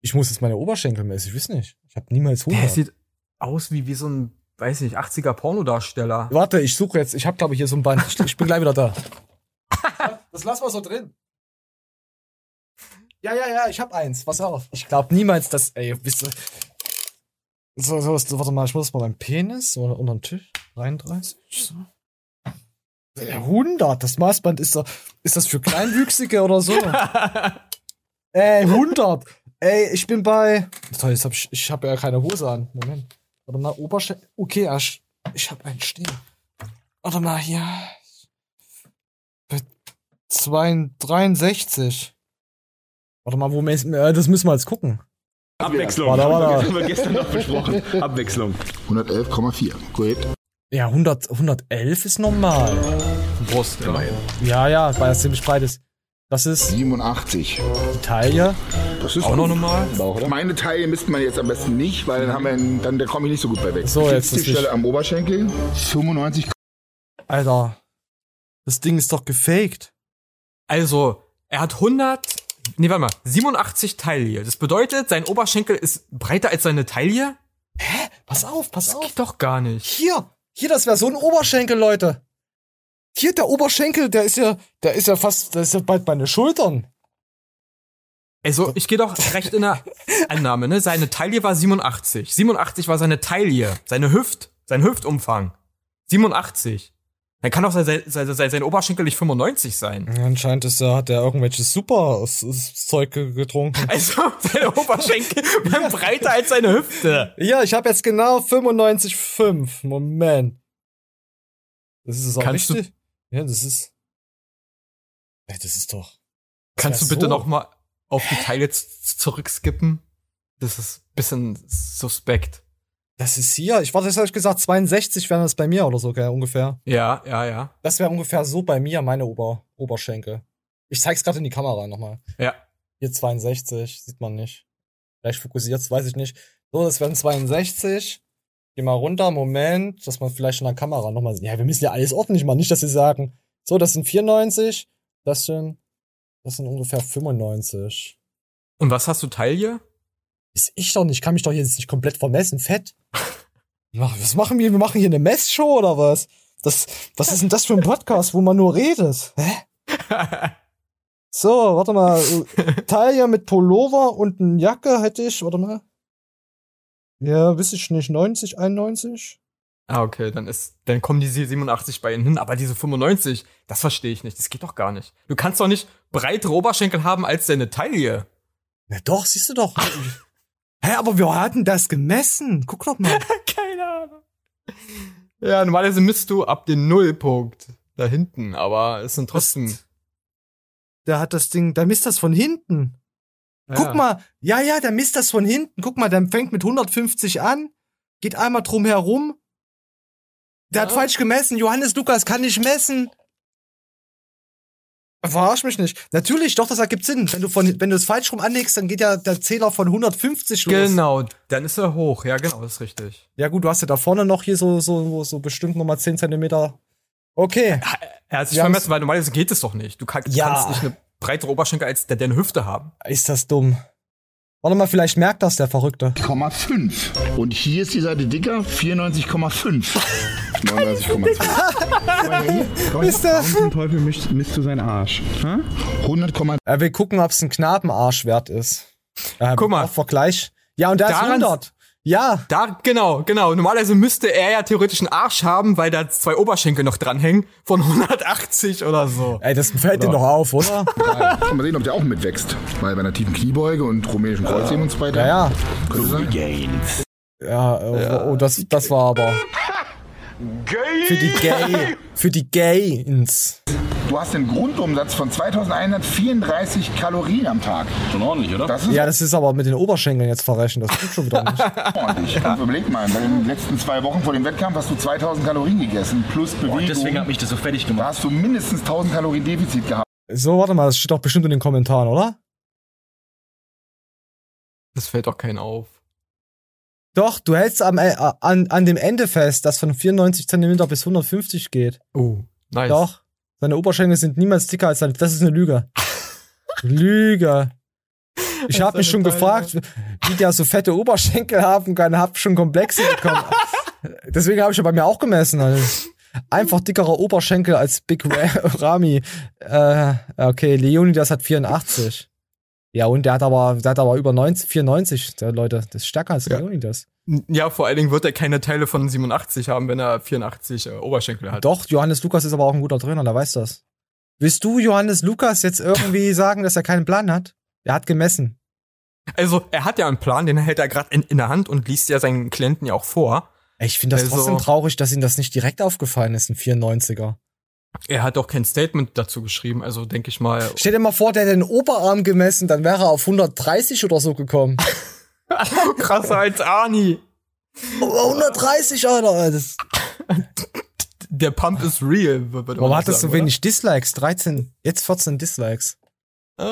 Ich muss jetzt meine Oberschenkel messen, ich weiß nicht. Ich habe niemals
Der
100.
sieht aus wie, wie so ein, weiß nicht, 80er Pornodarsteller.
Warte, ich suche jetzt. Ich habe glaube ich hier so ein Band. Ich, ich bin gleich wieder da. Das lassen wir so drin. Ja, ja, ja, ich habe eins. Pass auf. Ich glaube niemals, dass. Ey, wisst ihr. So, so, so, warte mal, ich muss mal beim Penis oder unter den Tisch. 33. So. Ja, 100. Das Maßband ist doch. Ist das für Kleinwüchsige oder so? Ey, 100. Ey, ich bin bei. Toll, jetzt hab ich, ich habe ja keine Hose an. Moment. Warte mal, Oberschenkel. Okay, ja, ich, habe einen stehen. Warte mal, hier. Bei 2, 63. Warte mal, wo müssen äh, das müssen wir jetzt gucken.
Abwechslung.
Warte, warte.
Das haben wir gestern noch besprochen. Abwechslung.
111,4. Gut.
Ja, 100, 111 ist normal.
Brust, immerhin.
Ja, ja, weil das ziemlich breit ist. Das ist
87.
die Taille.
Das ist
Auch noch normal?
Meine Taille misst man jetzt am besten nicht, weil dann haben wir einen, dann da komme ich nicht so gut bei weg.
So, jetzt nicht-
Stelle am Oberschenkel. 95.
Alter. Das Ding ist doch gefaked.
Also, er hat 100, nee, warte mal, 87 Taille. Das bedeutet, sein Oberschenkel ist breiter als seine Taille?
Pass auf, pass
Das
auf.
geht doch gar nicht.
Hier, hier, das wäre so ein Oberschenkel, Leute. Hier, der Oberschenkel, der ist ja, der ist ja fast, der ist ja bald meine Schultern.
Also, ich gehe doch recht in der Annahme, ne? Seine Taille war 87. 87 war seine Taille, seine Hüft, sein Hüftumfang. 87. Dann kann doch sein, sein, sein, sein Oberschenkel nicht 95 sein.
Anscheinend ist er, hat er irgendwelches super Zeug ge- getrunken.
Also, sein Oberschenkel war breiter als seine Hüfte.
Ja, ich habe jetzt genau 95,5. Moment. Das ist auch
Kannst du-
richtig. Ja, das ist. Ey, das ist doch.
Kannst du bitte
so.
noch mal auf die Taille z- zurückskippen? Das ist bisschen suspekt.
Das ist hier, ich warte, das habe ich gesagt, 62 wären das bei mir oder so, gell, ungefähr.
Ja, ja, ja.
Das wäre ungefähr so bei mir, meine Ober Oberschenkel. Ich zeig's gerade in die Kamera nochmal.
Ja.
Hier 62, sieht man nicht. Vielleicht fokussiert's, weiß ich nicht. So, das wären 62. Geh mal runter, Moment, dass man vielleicht in der Kamera nochmal sieht. Ja, wir müssen ja alles ordentlich machen, nicht, dass sie sagen, so, das sind 94, das sind, das sind ungefähr 95.
Und was hast du Taille?
Ist ich doch nicht, kann mich doch jetzt nicht komplett vermessen, fett. Was machen wir? Wir machen hier eine Messshow oder was? Das, was ist denn das für ein Podcast, wo man nur redet? Hä? So, warte mal. Taille mit Pullover und eine Jacke hätte ich, warte mal. Ja, weiß ich nicht, 90, 91?
Ah, okay, dann ist, dann kommen diese 87 bei ihnen hin, aber diese 95, das verstehe ich nicht. Das geht doch gar nicht. Du kannst doch nicht breitere Oberschenkel haben als deine Taille.
Ja doch, siehst du doch. Hä, aber wir hatten das gemessen. Guck doch mal.
Keine Ahnung. Ja, normalerweise misst du ab den Nullpunkt da hinten, aber es sind trotzdem.
Der hat das Ding, der misst das von hinten. Guck
Ja.
mal, ja, ja, der misst das von hinten. Guck mal, der fängt mit 150 an, geht einmal drum herum. Der hat falsch gemessen. Johannes Lukas kann nicht messen. Verarsch mich nicht. Natürlich, doch, das ergibt Sinn. Wenn du von, wenn du es falsch rum anlegst, dann geht ja der Zähler von 150 los.
Genau, dann ist er hoch. Ja, genau, das ist richtig.
Ja gut, du hast ja da vorne noch hier so, so, so bestimmt nochmal 10 Zentimeter. Okay.
Er hat sich vermessen, weil normalerweise geht es doch nicht. Du kann,
Ja.
kannst nicht eine breitere Oberschenkel als der deine Hüfte haben.
Ist das dumm. Warte mal, vielleicht merkt das der Verrückte.
0,5. Und hier ist die Seite dicker, 94,5. 39,2.
Ist der?
Teufel misst, misst du seinen Arsch? Hä?
100,3.
Er will gucken, ob es ein Knabenarsch wert ist. Äh,
Guck mal.
Vergleich. Ja, und der ist
Daran-
100. Ja.
Da, genau, genau. Normalerweise müsste er ja theoretisch einen Arsch haben, weil da zwei Oberschenkel noch dranhängen von 180 oder so.
Ey, das fällt dir doch auf, oder?
Mal sehen, ob der auch mitwächst. Weil bei einer tiefen Kniebeuge und rumänischen Kreuzheben und so weiter.
Ja, ja.
Könnte sein.
Ja, äh, oh, das, das war aber. Für die Gay. Für die Gains.
Du hast einen Grundumsatz von 2134 Kalorien am Tag.
Schon ordentlich, oder?
Das
Ja, das ist aber mit den Oberschenkeln jetzt verrechnet. Das tut schon wieder nicht.
ordentlich. Und überleg mal, bei den letzten zwei Wochen vor dem Wettkampf hast du 2000 Kalorien gegessen. Plus Bewegung.
Und deswegen hat mich das so fertig
da
gemacht.
hast du mindestens 1000 Kalorien Defizit gehabt.
So, warte mal, das steht doch bestimmt in den Kommentaren, oder?
Das fällt doch keinen auf.
Doch, du hältst am, äh, an, an dem Ende fest, das von 94 Zentimeter bis 150 geht.
Oh, nice.
Doch. Seine Oberschenkel sind niemals dicker als seine. Das ist eine Lüge. Lüge. Ich habe mich schon gefragt, wie der so fette Oberschenkel haben kann. Hab schon Komplexe bekommen. Deswegen habe ich ja bei mir auch gemessen. Also. Einfach dickerer Oberschenkel als Big Ra Rami. Äh, okay, Leonidas hat 84. Ja, und der hat aber, der hat aber über 90, 94, der Leute. Das ist stärker als
Ja.
Leonidas.
Ja, vor allen Dingen wird er keine Teile von 87 haben, wenn er 84 äh, Oberschenkel hat.
Doch, Johannes Lukas ist aber auch ein guter Trainer, der weiß das. Willst du Johannes Lukas jetzt irgendwie sagen, dass er keinen Plan hat? Er hat gemessen.
Also, er hat ja einen Plan, den hält er gerade in, in der Hand und liest ja seinen Klienten ja auch vor.
Ich finde das
Also-
trotzdem traurig, dass ihm das nicht direkt aufgefallen ist, ein 94er.
Er hat auch kein Statement dazu geschrieben, also denke ich mal.
Stell dir mal vor, der hätte den Oberarm gemessen, dann wäre er auf 130 oder so gekommen.
Krasser als Arnie.
Oh, 130, Alter. Das,
Der Pump ist real.
warum hat das so wenig Dislikes? 13, jetzt 14 Dislikes.
Äh,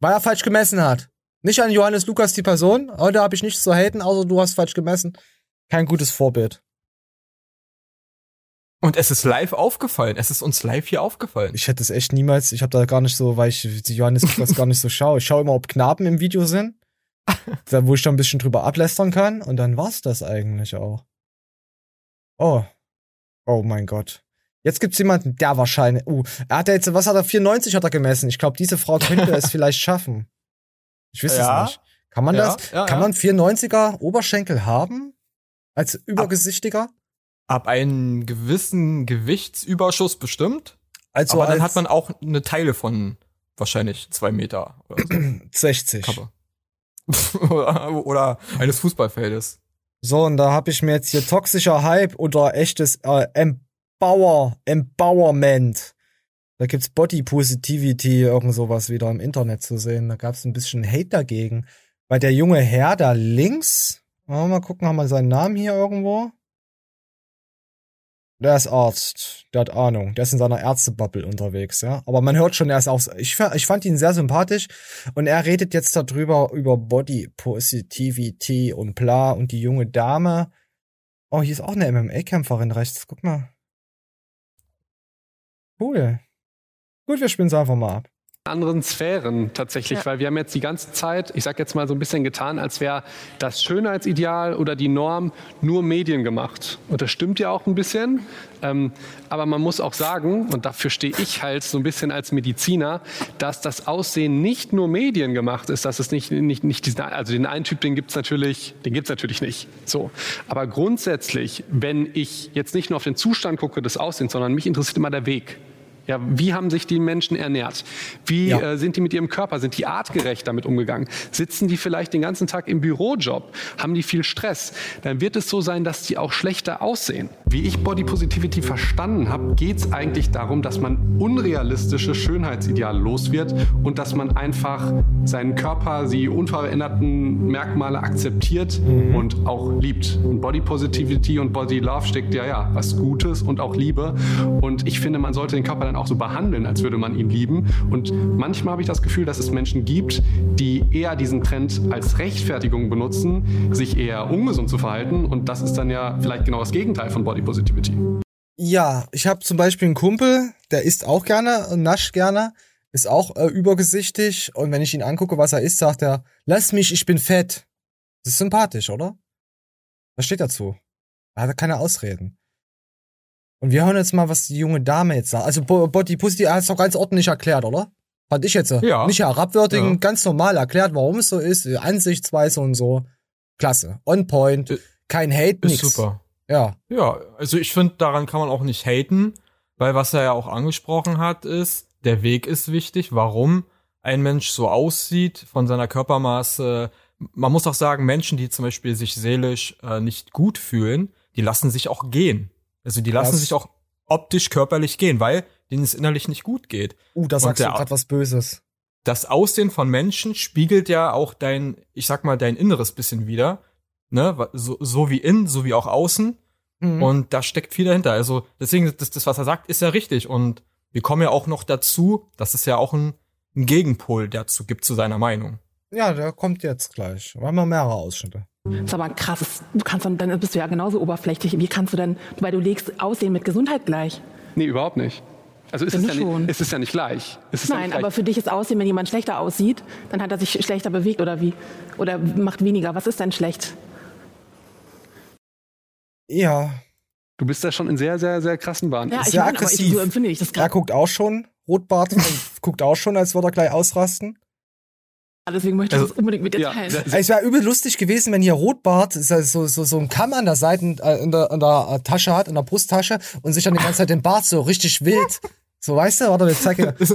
Weil er falsch gemessen hat. Nicht an Johannes Lukas die Person. Heute habe ich nichts zu haten, außer du hast falsch gemessen. Kein gutes Vorbild.
Und es ist live aufgefallen. Es ist uns live hier aufgefallen.
Ich hätte es echt niemals, ich habe da gar nicht so, weil ich die Johannes gar nicht so schaue. Ich schaue immer, ob Knaben im Video sind. Da, wo ich dann ein bisschen drüber ablästern kann. Und dann war's das eigentlich auch. Oh. Oh mein Gott. Jetzt gibt's jemanden, der wahrscheinlich. Uh, er hat ja jetzt, was hat er? 94 hat er gemessen. Ich glaube, diese Frau könnte es vielleicht schaffen. Ich weiß
Ja.
es nicht. Kann man
Ja,
das?
ja,
kann man 94er Oberschenkel haben? Als übergesichtiger?
Ab einem gewissen Gewichtsüberschuss bestimmt.
Also
aber dann
als
hat man auch eine Teile von wahrscheinlich zwei Meter oder so.
60.
Kappe. oder, eines Fußballfeldes.
So, und da habe ich mir jetzt hier toxischer Hype oder echtes äh, Empower, Empowerment. Da gibt's Body Positivity, irgend sowas wieder im Internet zu sehen. Da gab's ein bisschen Hate dagegen. Weil der junge Herr da links, mal gucken, haben wir seinen Namen hier irgendwo? Der ist Arzt, der hat Ahnung, der ist in seiner Ärztebubble unterwegs, ja. Aber man hört schon, er ist auch, ich, ich fand ihn sehr sympathisch und er redet jetzt darüber, über Body Positivity und bla und die junge Dame. Oh, hier ist auch eine MMA-Kämpferin rechts, guck mal. Cool. Gut, wir spielen es einfach mal ab.
Anderen Sphären tatsächlich, weil wir haben jetzt die ganze Zeit, ich sag jetzt mal so ein bisschen getan, als wäre das Schönheitsideal oder die Norm nur Medien gemacht. Und das stimmt ja auch ein bisschen. Ähm, aber man muss auch sagen, und dafür stehe ich halt so ein bisschen als Mediziner, dass das Aussehen nicht nur Medien gemacht ist, dass es nicht, nicht, nicht diesen, also den einen Typ, den gibt's natürlich, den gibt's natürlich nicht. So. Aber grundsätzlich, wenn ich jetzt nicht nur auf den Zustand gucke des Aussehens, sondern mich interessiert immer der Weg. Ja, wie haben sich die Menschen ernährt? Wie
Ja.
äh, sind die mit ihrem Körper? Sind die artgerecht damit umgegangen? Sitzen die vielleicht den ganzen Tag im Bürojob? Haben die viel Stress? Dann wird es so sein, dass die auch schlechter aussehen. Wie ich Body Positivity verstanden habe, geht es eigentlich darum, dass man unrealistische Schönheitsideale los wird und dass man einfach seinen Körper, die unveränderten Merkmale akzeptiert und auch liebt. Und Body Positivity und Body Love steckt ja ja was Gutes und auch Liebe. Und ich finde, man sollte den Körper dann auch so behandeln, als würde man ihn lieben. Und manchmal habe ich das Gefühl, dass es Menschen gibt, die eher diesen Trend als Rechtfertigung benutzen, sich eher ungesund zu verhalten. Und das ist dann ja vielleicht genau das Gegenteil von Body Positivity.
Ja, ich habe zum Beispiel einen Kumpel, der isst auch gerne nascht gerne, ist auch äh, übergesichtig und wenn ich ihn angucke, was er isst, sagt er, lass mich, ich bin fett. Das ist sympathisch, oder? Was steht dazu? Da hat er keine Ausreden. Und wir hören jetzt mal, was die junge Dame jetzt sagt. Also Bo- Body Positivity hat es doch ganz ordentlich erklärt, oder? Fand ich jetzt.
Ja.
Nicht herabwürdigen,
Ja.
ganz normal erklärt, warum es so ist, äh, Ansichtsweise und so. Klasse. On point. Kein Hate,
Ist
nix.
super.
Ja.
Ja, also ich finde, daran kann man auch nicht haten, weil was er ja auch angesprochen hat, ist, der Weg ist wichtig, warum ein Mensch so aussieht von seiner Körpermaße. Man muss auch sagen, Menschen, die zum Beispiel sich seelisch äh, nicht gut fühlen, die lassen sich auch gehen. Also die lassen
Das-
sich auch optisch körperlich gehen, weil denen es innerlich nicht gut geht.
Uh, da sagst du gerade was Böses.
das Aussehen von Menschen spiegelt ja auch dein, ich sag mal, dein Inneres bisschen wieder. Ne? So, so wie innen, so wie auch außen.
Mhm.
Und da steckt viel dahinter. Also deswegen, das, das, was er sagt, ist ja richtig. Und wir kommen ja auch noch dazu, dass es ja auch ein, ein Gegenpol dazu gibt zu seiner Meinung.
Ja, der kommt jetzt gleich. Wir haben noch mehrere Ausschnitte.
Das ist aber krass. Du kannst dann, dann bist du ja genauso oberflächlich. Wie kannst du denn, weil du legst Aussehen mit Gesundheit gleich?
Nee, überhaupt nicht. Also ist es, ja
schon.
nicht, es ist ja nicht gleich. Es ist ja
Nein,
nicht
aber für dich ist Aussehen, wenn jemand schlechter aussieht, dann hat er sich schlechter bewegt oder wie? Oder macht weniger. Was ist denn schlecht?
Ja.
Du bist da schon in sehr, sehr, sehr krassen Bahnen.
Ja, ich
Sehr
meine, aber ich,
aggressiv.
so empfinde ich das
Er
gerade.
guckt auch schon, Rotbart, und guckt auch schon, als würde er gleich ausrasten.
Deswegen möchte ich das unbedingt mit dir
ja,
teilen.
Also, Es wäre übel lustig gewesen, wenn hier Rotbart so, so, so, so ein Kamm an der Seite äh, in der, in der äh, Tasche hat, in der Brusttasche und sich dann die ganze Zeit den Bart so richtig wild, so weißt du, warte, ich zeig dir.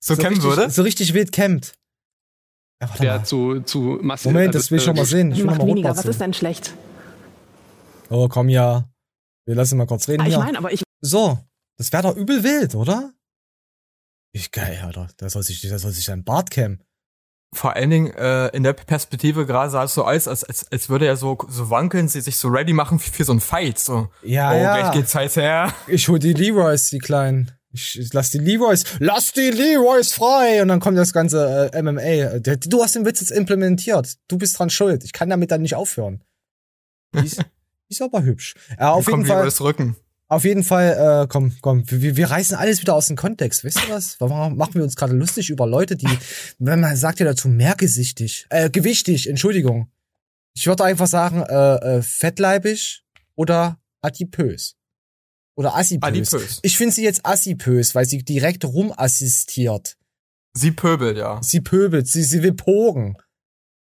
So kämmen
richtig,
würde?
So richtig wild kämmt. Ja, warte
der
mal.
zu, zu massiv.
Moment, das will ich schon mal sehen. Ich will
Macht
mal
weniger. Was ist
sehen.
denn schlecht?
Oh, komm ja. Wir lassen mal kurz reden
Ah, ich
hier.
meine, aber ich
So, das wäre doch übel wild, oder? Ich geil, Alter. Der soll sich, der soll sich seinen Bart kämmen.
Vor allen Dingen äh, in der Perspektive gerade sah es so aus, als, als, als würde er so, so wankeln, sie sich so ready machen für, für so einen Fight. So,
Ja,
oh,
ja.
gleich geht's heiß her.
Ich hol die Leroys, die kleinen. Ich, ich lass die Leroys, lass die Leroys frei! Und dann kommt das ganze äh, MMA. Du hast den Witz jetzt implementiert. Du bist dran schuld. Ich kann damit dann nicht aufhören. Die ist, die ist aber hübsch. Ja, auf jeden
kommt
Fall.
das Rücken.
Auf jeden Fall, äh, komm, komm, wir, wir reißen alles wieder aus dem Kontext, wisst ihr was? Warum machen wir uns gerade lustig über Leute, die, wenn man sagt ja dazu, mehrgesichtig, äh, gewichtig, Entschuldigung. Ich würde einfach sagen, äh, äh, fettleibig oder adipös. Oder assipös.
Adipös.
Ich finde sie jetzt assipös, weil sie direkt rumassistiert.
Sie pöbelt, ja.
Sie pöbelt, sie, sie will pogen.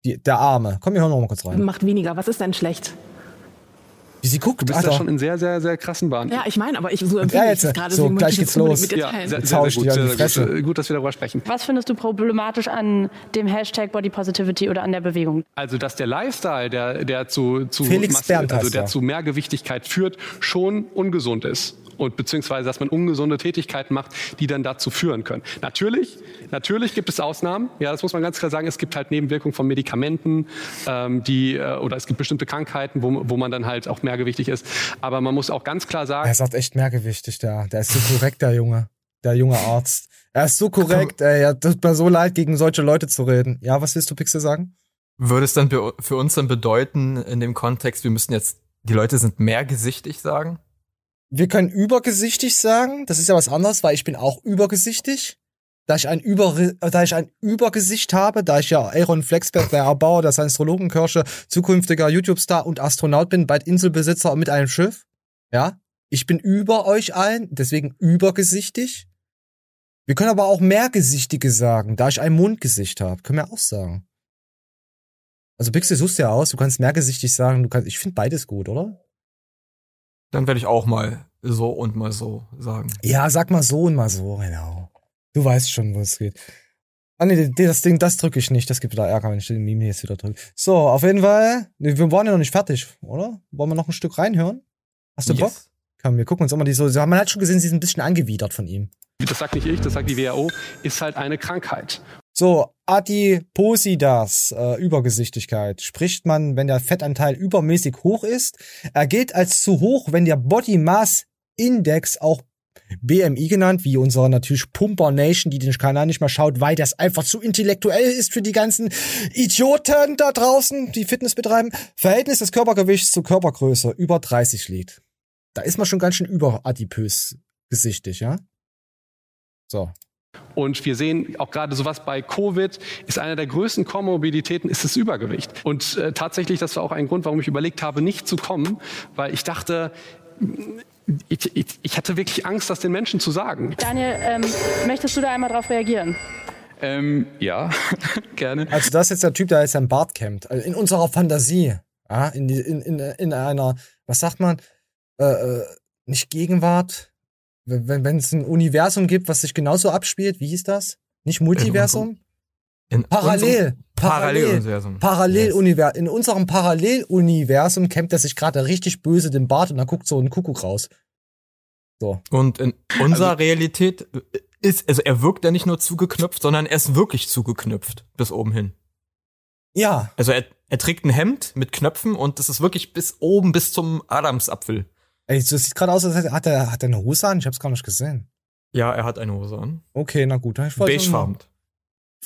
Die, der Arme. Komm, wir hören noch mal kurz rein.
macht weniger. Was ist denn schlecht?
Wie sie guckt,
Du bist da
Alter.
schon in sehr, sehr, sehr krassen Bahnen.
Ja, ich meine, aber ich so empfinde ich
jetzt,
das gerade.
so, gleich
ich
geht's los.
Ja, sehr,
ich
gut, sehr, sehr. Äh, Gut, dass wir darüber sprechen.
Was findest du problematisch an dem Hashtag Body Positivity oder an der Bewegung?
Also, dass der Lifestyle, der, der zu, zu,
Felix Berndt
also der
er.
zu Mehrgewichtigkeit führt, schon ungesund ist. Und beziehungsweise dass man ungesunde Tätigkeiten macht, die dann dazu führen können. Natürlich, natürlich gibt es Ausnahmen. Ja, das muss man ganz klar sagen. Es gibt halt Nebenwirkungen von Medikamenten, ähm, die äh, oder es gibt bestimmte Krankheiten, wo, wo man dann halt auch mehrgewichtig ist. Aber man muss auch ganz klar sagen,
Er sagt echt mehrgewichtig, der. Der ist so korrekt, der Junge. Der junge Arzt. Er ist so korrekt, ey. Ja, tut mir so leid, gegen solche Leute zu reden. Ja, was willst du, Pixel, sagen?
Würde es dann für uns dann bedeuten, in dem Kontext, wir müssen jetzt, die Leute sind mehrgesichtig sagen?
Wir können übergesichtig sagen. Das ist ja was anderes, weil ich bin auch übergesichtig. Da ich ein, Über da ich ein Übergesicht habe, da ich ja Aaron Flexberg, der Erbauer der Science-Astrologenkirche, zukünftiger YouTube-Star und Astronaut bin, bald Inselbesitzer mit einem Schiff. Ja, ich bin über euch allen, deswegen übergesichtig. Wir können aber auch mehrgesichtige sagen, da ich ein Mundgesicht habe. Können wir auch sagen. Also Pixel suchst ja aus, du kannst mehrgesichtig sagen, du kannst, ich finde beides gut, oder?
Dann werde ich auch mal so und mal so sagen.
Ja, sag mal so und mal so, genau. Du weißt schon, wo es geht. Ah nee, das Ding, das drücke ich nicht. Das gibt wieder Ärger, wenn ich den Meme jetzt wieder drücke. So, auf jeden Fall. Nee, wir waren ja noch nicht fertig, oder? Wollen wir noch ein Stück reinhören? Hast du
Yes.
Bock? Komm, wir gucken uns immer die so. Man hat schon gesehen, sie ist ein bisschen angewidert von ihm.
das sagt nicht ich, das sagt die WHO, ist halt eine Krankheit.
So, Adipositas, äh, Übergesichtigkeit, spricht man, wenn der Fettanteil übermäßig hoch ist. Er gilt als zu hoch, wenn der Body Mass Index, auch BMI genannt, wie unser natürlich Pumper Nation, die den Kanal nicht mehr schaut, weil das einfach zu intellektuell ist für die ganzen Idioten da draußen, die Fitness betreiben. Verhältnis des Körpergewichts zur Körpergröße über 30 liegt. Da ist man schon ganz schön überadipös gesichtig, ja? So.
Und wir sehen auch gerade sowas bei Covid, ist einer der größten Komorbiditäten, ist das Übergewicht. Und äh, tatsächlich, das war auch ein Grund, warum ich überlegt habe, nicht zu kommen, weil ich dachte, ich, ich, ich hatte wirklich Angst, das den Menschen zu sagen.
Daniel, ähm, möchtest du da einmal drauf reagieren?
Ähm, ja, gerne.
Also das ist jetzt der Typ, der jetzt sein Bart kämmt. Also in unserer Fantasie. Ja, in, die, in, in, in einer, was sagt man? Äh, äh, nicht Gegenwart. Wenn es ein Universum gibt, was sich genauso abspielt, wie hieß das? Nicht Multiversum?
In
Parallel.
unserem Paralleluniversum.
Paralleluniversum. In unserem Paralleluniversum kämmt er sich gerade richtig böse den Bart und dann guckt so ein Kuckuck raus. So.
Und in unserer Realität ist, also er wirkt ja nicht nur zugeknöpft, sondern er ist wirklich zugeknöpft bis oben hin.
Ja.
Also er, er trägt ein Hemd mit Knöpfen und das ist wirklich bis oben bis zum Adamsapfel.
Ey, das sieht gerade aus, als hätte- hat er, hat er eine Hose an? Ich hab's gar nicht gesehen.
Ja, er hat eine Hose an.
Okay, na gut. Ich weiß
Beigefarben.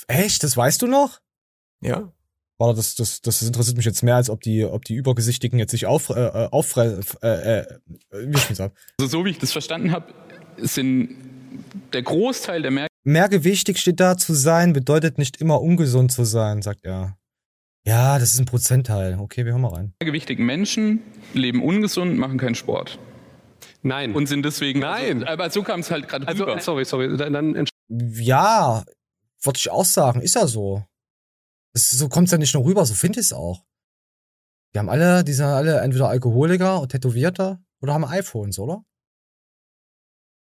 Echt? Das weißt du noch?
Ja.
Warte, das, das, das interessiert mich jetzt mehr, als ob die, ob die Übergesichtigen jetzt sich auf, äh, äh, auffre, äh, äh, wie ich sag.
Also so wie ich das verstanden habe, sind der Großteil der
Mehrgewichtig steht da zu sein, bedeutet nicht immer ungesund zu sein, sagt er. Ja, das ist ein Prozentteil. Okay, wir hören mal rein.
mehrgewichtigen Menschen leben ungesund, machen keinen Sport.
Nein.
Und sind deswegen.
Nein.
Also, aber so kam es halt gerade
Also,
rüber.
sorry, sorry, dann, dann
Ja, würde ich auch sagen, ist ja so. Das, so kommt's ja nicht nur rüber, so finde ich es auch. Die haben alle, die sind alle entweder Alkoholiker oder Tätowierte oder haben iPhones, oder?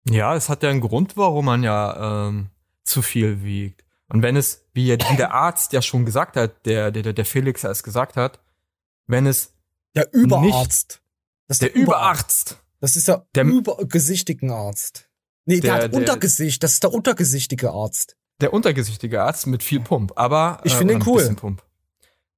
Ja, es hat ja einen Grund, warum man ja ähm, zu viel wiegt. Und wenn es, wie, der Arzt ja schon gesagt hat, der, der, der Felix ja es gesagt hat, wenn es
Der Überarzt. Das ist
der Überarzt.
Das ist der,
Der-
übergesichtigen Arzt. Nee, der,
Der-
hat
der-
Untergesicht, das ist der untergesichtige Arzt.
Der untergesichtige Arzt mit viel Pump, aber
Ich finde
oder
ihn cool.
bisschen Pump.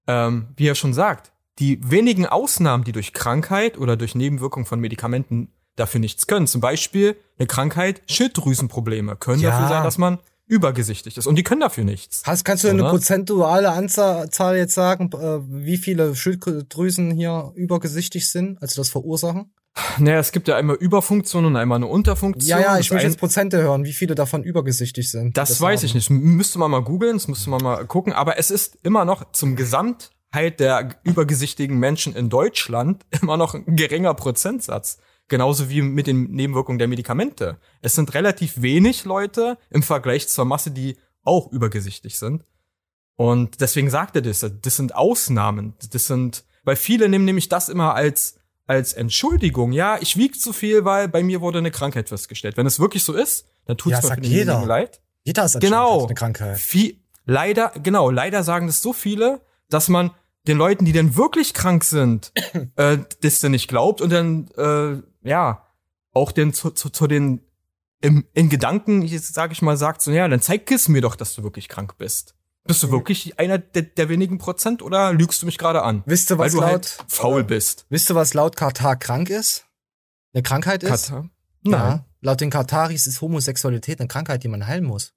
Ähm, wie er schon sagt, die wenigen Ausnahmen, die durch Krankheit oder durch Nebenwirkung von Medikamenten dafür nichts können, zum Beispiel eine Krankheit, Schilddrüsenprobleme, können
Ja.
dafür sein, dass man übergesichtig ist. Und die können dafür nichts.
Hast, kannst du eine
Oder?
prozentuale Anzahl Zahl jetzt sagen, äh, wie viele Schilddrüsen hier übergesichtig sind, also das verursachen?
Naja, es gibt ja einmal Überfunktion und einmal eine Unterfunktion.
Ja, ja, ich
Das
will jetzt Prozente hören, wie viele davon übergesichtig sind.
Das, weiß ich nicht. Müsste man mal googeln, das müsste man mal gucken. Aber es ist immer noch zum Gesamtheit der übergesichtigen Menschen in Deutschland immer noch ein geringer Prozentsatz. Genauso wie mit den Nebenwirkungen der Medikamente. Es sind relativ wenig Leute im Vergleich zur Masse, die auch übergesichtig sind. Und deswegen sagt er das. Das sind Ausnahmen. Das sind, weil viele nehmen nämlich das immer als, als Entschuldigung. Ja, ich wiege zu viel, weil bei mir wurde eine Krankheit festgestellt. Wenn es wirklich so ist, dann tut
Ja,
es mir für denjenigen
jeder.
leid.
Jeder ist
Genau.
eine Krankheit.
Viel, leider, genau, leider sagen das so viele, dass man den Leuten, die denn wirklich krank sind, äh, das dann nicht glaubt und dann, äh, ja, auch den zu, zu, zu den im, in Gedanken, sage ich mal, sagt so, ja, dann zeig es mir doch, dass du wirklich krank bist. Bist du wirklich einer der, der wenigen Prozent oder lügst du mich gerade an?
Wisst ihr,
Weil
was
du
laut
halt faul bist.
Wisst ihr, was laut Katar krank ist? Eine Krankheit ist?
Katar?
Ja.
Nein.
Laut den Kataris ist Homosexualität eine Krankheit, die man heilen muss.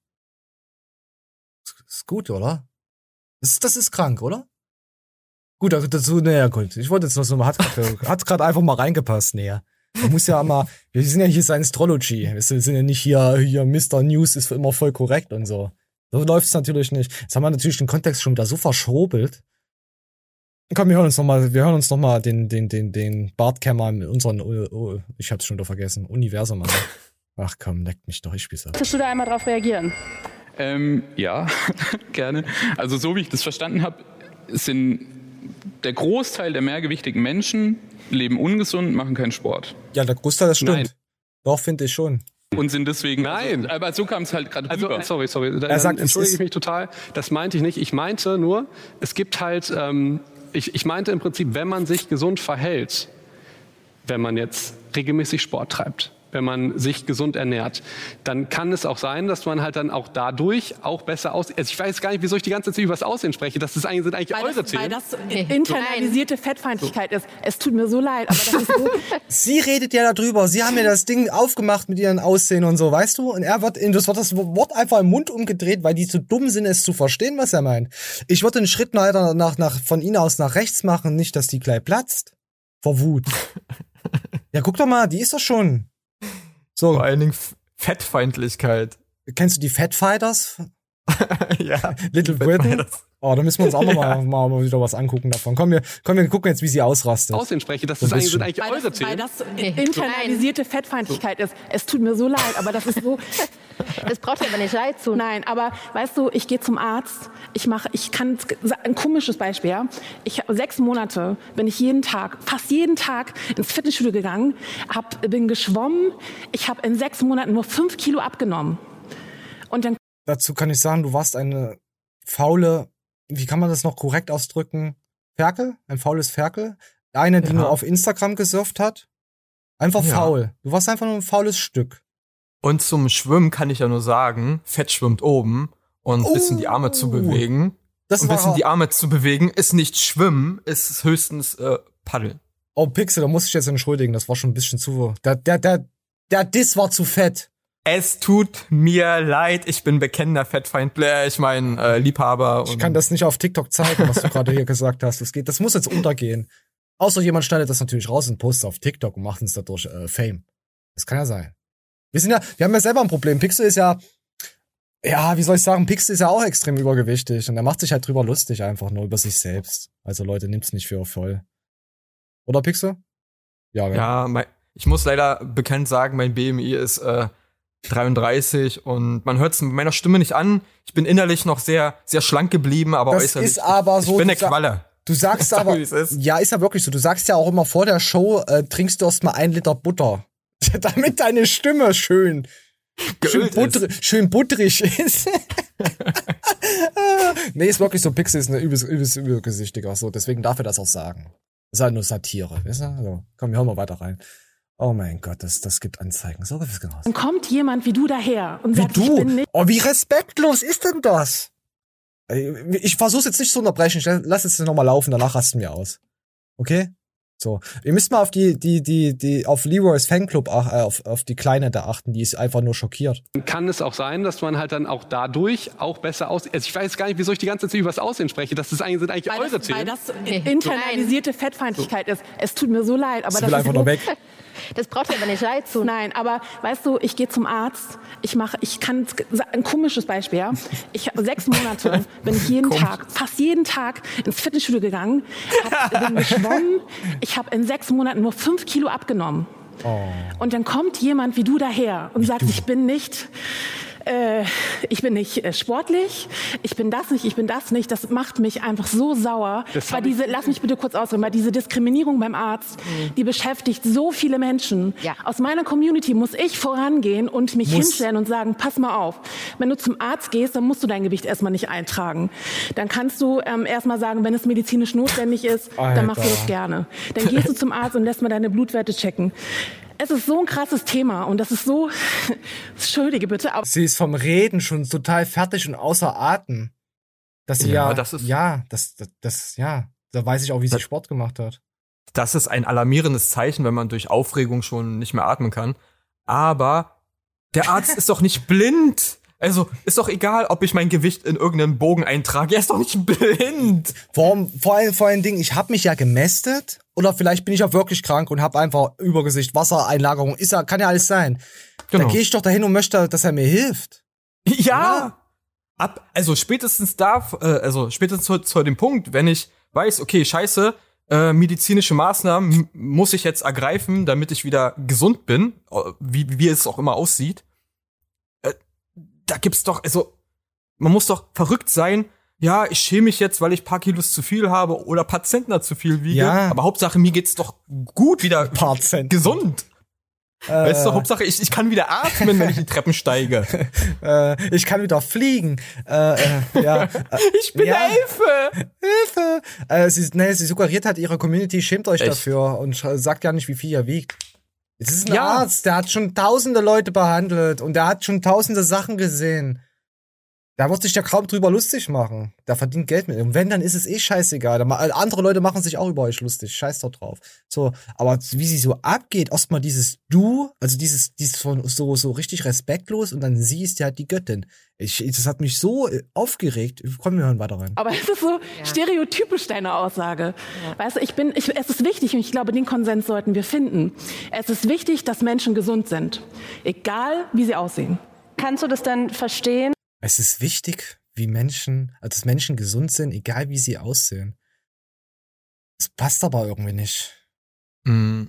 Ist- Ist gut, oder? Das, das ist krank, oder? Gut, also dazu, naja, gut. Ich wollte jetzt noch so, hat grad- hat gerade einfach mal reingepasst, näher. Man muss ja mal, wir sind ja hier Science-Trology. Wir sind ja nicht hier, hier Mr. News ist immer voll korrekt und so. So läuft's natürlich nicht. Jetzt haben wir natürlich den Kontext schon wieder so verschobelt. Komm, wir hören uns noch mal, wir hören uns noch mal den, den, den, den Bartkämmer in unseren, oh, oh, ich hab's schon wieder vergessen, Universum an. Ach komm, leckt mich doch, ich spiel's ab.
Möchtest du da einmal drauf reagieren?
Ähm, ja, gerne. Also so wie ich das verstanden habe, sind der Großteil der mehrgewichtigen Menschen leben ungesund, machen keinen Sport.
Ja, der Großteil, das stimmt.
Nein.
Doch, finde ich schon.
Und sind deswegen. Nein. Also, aber so kam es halt gerade
Also,
rüber.
sorry, sorry. Da,
Er sagt,
entschuldige ich mich total. Das meinte ich nicht. Ich meinte nur, es gibt halt, ähm, ich, ich meinte im Prinzip, wenn man sich gesund verhält, wenn man jetzt regelmäßig Sport treibt, wenn man sich gesund ernährt, dann kann es auch sein, dass man halt dann auch dadurch auch besser aussieht. Also ich weiß gar nicht, wieso ich die ganze Zeit über das Aussehen spreche. Das ist eigentlich, sind eigentlich
Weil
eure
das, weil
Themen.
das internalisierte Fettfeindlichkeit ist. Es tut mir so leid, aber das ist so.
Sie redet ja darüber. Sie haben ja das Ding aufgemacht mit ihren Aussehen und so, weißt du? Und er wird, das wird das Wort einfach im Mund umgedreht, weil die zu dumm sind, es zu verstehen, was er meint. Ich würde einen Schritt weiter nach, nach, von ihnen aus nach rechts machen, nicht, dass die gleich platzt. Vor Wut. ja, guck doch mal, die ist doch schon. So.
Vor allen Dingen Fettfeindlichkeit.
Kennst du die Fat Fighters?
ja.
Little Britain? Oh, da müssen wir uns auch noch mal, mal, mal wieder was angucken davon. Komm, wir, komm, wir gucken jetzt, wie sie ausrastet.
Aussehen spreche, das
So
ist
ein
eigentlich, sind eigentlich
Weil
eure
das, weil das internalisierte Fettfeindlichkeit ist. Es tut mir so leid, aber das ist so.
Das braucht ja aber nicht leid zu.
Nein, aber weißt du, ich gehe zum Arzt. Ich mache, ich kann ein komisches Beispiel. Ja? Ich habe sechs Monate bin ich jeden Tag, fast jeden Tag ins Fitnessstudio gegangen, hab, bin geschwommen. Ich habe in sechs Monaten nur fünf Kilo abgenommen. Und dann
Dazu kann ich sagen, du warst eine faule, wie kann man das noch korrekt ausdrücken? Ferkel? Ein faules Ferkel? Eine, die
Ja.
nur auf Instagram gesurft hat? Einfach
Ja.
faul. Du warst einfach nur ein faules Stück.
Und zum Schwimmen kann ich ja nur sagen, Fett schwimmt oben und ein bisschen die Arme zu bewegen.
Das
ein
war-
bisschen die Arme zu bewegen ist nicht Schwimmen, ist höchstens äh, Paddeln.
Oh, Pixel, da muss ich jetzt entschuldigen, das war schon ein bisschen zu. Der, der, der, der Diss war zu fett.
Es tut mir leid, ich bin bekennender Fettfeind, äh, ich mein äh, Liebhaber.
Ich kann das nicht auf TikTok zeigen, was du gerade hier gesagt hast. Das geht, das muss jetzt untergehen. Außer jemand schneidet das natürlich raus und postet auf TikTok und macht uns dadurch äh, Fame. Das kann ja sein. Wir sind ja, wir haben ja selber ein Problem. Pixel ist ja, ja, wie soll ich sagen, Pixel ist ja auch extrem übergewichtig und er macht sich halt drüber lustig einfach nur über sich selbst. Also Leute, nimmt's nicht für voll. Oder Pixel? Ja, gell?
Ja, mein, ich muss leider bekannt sagen, mein BMI ist äh, 33 und man hört es mit meiner Stimme nicht an. Ich bin innerlich noch sehr, sehr schlank geblieben, aber
Das
äußerlich.
ist aber so.
Ich bin eine Qualle.
Du sagst
Sag,
aber,
ist.
ja, ist ja wirklich so. Du sagst ja auch immer vor der Show, äh, trinkst du erst mal ein Liter Butter. Damit deine Stimme schön, schön, butter, schön butterig ist. nee, ist wirklich so. Pixel ist eine übelst, übelst übergesichtiger. So, deswegen darf er das auch sagen. ist halt nur Satire. Weißt du? Also, komm, wir hören mal weiter rein. Oh mein Gott, das, das gibt Anzeigen. So, das genau.
dann kommt jemand wie du daher und
Wie
sagt, ich
du?
bin nicht.
Oh, wie respektlos ist denn das? Ich versuch's jetzt nicht zu unterbrechen. Ich lass es nochmal laufen, danach rasten wir aus. Okay? So. Ihr müsst mal auf die, die, die, die, auf Leroy's Fanclub, ach, äh, auf, auf die Kleine da achten, die ist einfach nur schockiert.
kann es auch sein, dass man halt dann auch dadurch auch besser aussieht. Also ich weiß gar nicht, wieso ich die ganze Zeit über das Aussehen spreche. Das ist eigentlich, sind eigentlich
Weil
eure
das, weil
Themen.
das internalisierte Fettfeindlichkeit ist. Es tut mir so leid, aber
Sie
das
will
ist
einfach
so,
nur weg.
Das braucht ja aber nicht leid zu.
Nein, aber weißt du, ich gehe zum Arzt. Ich mache, ich kann ein komisches Beispiel. Ja? Ich habe sechs Monate bin ich jeden Tag, fast jeden Tag ins Fitnessstudio gegangen, hab, bin geschwommen. Ich habe in sechs Monaten nur fünf Kilo abgenommen. Und dann kommt jemand wie du daher und sagt, ich bin nicht, äh, ich bin nicht äh, sportlich, ich bin das nicht, ich bin das nicht. Das macht mich einfach so sauer.
Das
Weil diese, lass mich bitte kurz ausreden, weil diese Diskriminierung beim Arzt, die beschäftigt so viele Menschen.
Ja.
Aus meiner Community muss ich vorangehen und mich
Muss.
hinstellen und sagen, pass mal auf, wenn du zum Arzt gehst, dann musst du dein Gewicht erstmal nicht eintragen. Dann kannst du ähm, erstmal sagen, wenn es medizinisch notwendig ist, dann machst du
Alter.
das gerne. Dann gehst du zum Arzt und lässt mal deine Blutwerte checken. Es ist so ein krasses Thema und das ist so, entschuldige bitte, aber
Sie ist vom Reden schon total fertig und außer Atem. Dass sie ja,
Ja, das ist-
ja, das, das, das, ja, da weiß ich auch, wie sie Sport gemacht hat.
Das ist ein alarmierendes Zeichen, wenn man durch Aufregung schon nicht mehr atmen kann. Aber der Arzt ist doch nicht blind. Also ist doch egal, ob ich mein Gewicht in irgendeinen Bogen eintrage. Er ist doch nicht blind.
Vor, vor, allen, vor allen Dingen, ich habe mich ja gemästet oder vielleicht bin ich auch wirklich krank und habe einfach Übergesicht, Wassereinlagerung, ist ja, kann ja alles sein.
Genau.
Da gehe ich doch dahin und möchte, dass er mir hilft.
Ja. Ab, also spätestens da, äh, also spätestens zu, zu dem Punkt, wenn ich weiß, okay, scheiße, äh, medizinische Maßnahmen muss ich jetzt ergreifen, damit ich wieder gesund bin, äh, wie, wie es auch immer aussieht. Äh, da gibt's doch, also man muss doch verrückt sein. Ja, ich schäme mich jetzt, weil ich paar Kilos zu viel habe oder paar Zentner zu viel wiege.
Ja.
Aber Hauptsache mir geht's doch gut wieder
Paar Zentner.
gesund. Weißt du, Hauptsache ich, ich kann wieder atmen, wenn ich die Treppen steige.
Äh, ich kann wieder fliegen. Äh, äh, ja.
Ich bin
Ja.
Hilfe!
Hilfe! Äh, sie, nee, sie suggeriert halt ihrer Community, schämt euch
Echt?
dafür und sagt ja nicht, wie viel ihr wiegt. Es ist ein
Ja.
Arzt, der hat schon tausende Leute behandelt und der hat schon tausende Sachen gesehen. Da wird sich ja kaum drüber lustig machen. Der verdient Geld mit. Und wenn, dann ist es eh scheißegal. Da ma- Andere Leute machen sich auch über euch lustig. Scheiß doch drauf. So, aber wie sie so abgeht, erstmal dieses Du, also dieses, dieses von so, so richtig respektlos und dann sie ist ja die Göttin. Ich, das hat mich so äh, aufgeregt. Komm, wir hören weiter rein.
Aber es ist so stereotypisch deine Aussage. Weißt du, ich bin, ich, es ist wichtig und ich glaube, den Konsens sollten wir finden. Es ist wichtig, dass Menschen gesund sind, egal wie sie aussehen.
Kannst du das dann verstehen?
Es ist wichtig, wie Menschen, also dass Menschen gesund sind, egal wie sie aussehen. Das passt aber irgendwie nicht.
Mm,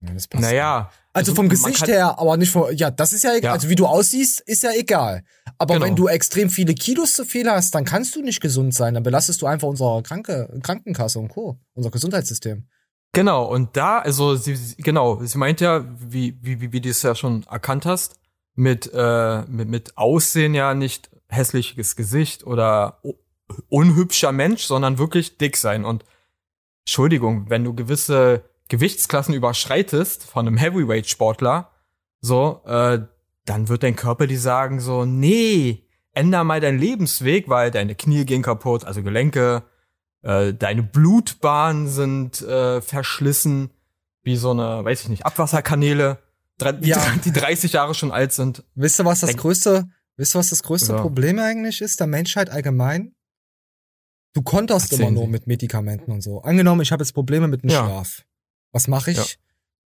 Ja, das passt
naja.
Also vom Gesicht her, aber nicht vom, ja, das ist ja egal.
Ja.
Also wie du aussiehst, ist ja egal. Aber
Genau.
wenn du extrem viele Kilos zu viel hast, dann kannst du nicht gesund sein. Dann belastest du einfach unsere Kranke, Krankenkasse und Co., unser Gesundheitssystem.
Genau, und da, also sie, sie- genau, sie meint ja, wie, wie, wie, wie du es ja schon erkannt hast, mit, äh, mit, mit Aussehen ja nicht hässliches Gesicht oder unhübscher Mensch, sondern wirklich dick sein. Und Entschuldigung, wenn du gewisse Gewichtsklassen überschreitest von einem Heavyweight-Sportler, so, äh, dann wird dein Körper dir sagen so, nee, änder mal deinen Lebensweg, weil deine Knie gehen kaputt, also Gelenke, äh, deine Blutbahnen sind äh, verschlissen, wie so eine, weiß ich nicht, Abwasserkanäle, die,
Ja.
die 30 Jahre schon alt sind.
Wisst ihr, was das
Denk-
größte, wisst ihr, was das größte
Ja.
Problem eigentlich ist, der Menschheit allgemein? Du konterst
Erzählen
immer nur mit Medikamenten und so. Angenommen, ich habe jetzt Probleme mit dem
Ja.
Schlaf. Was mache ich?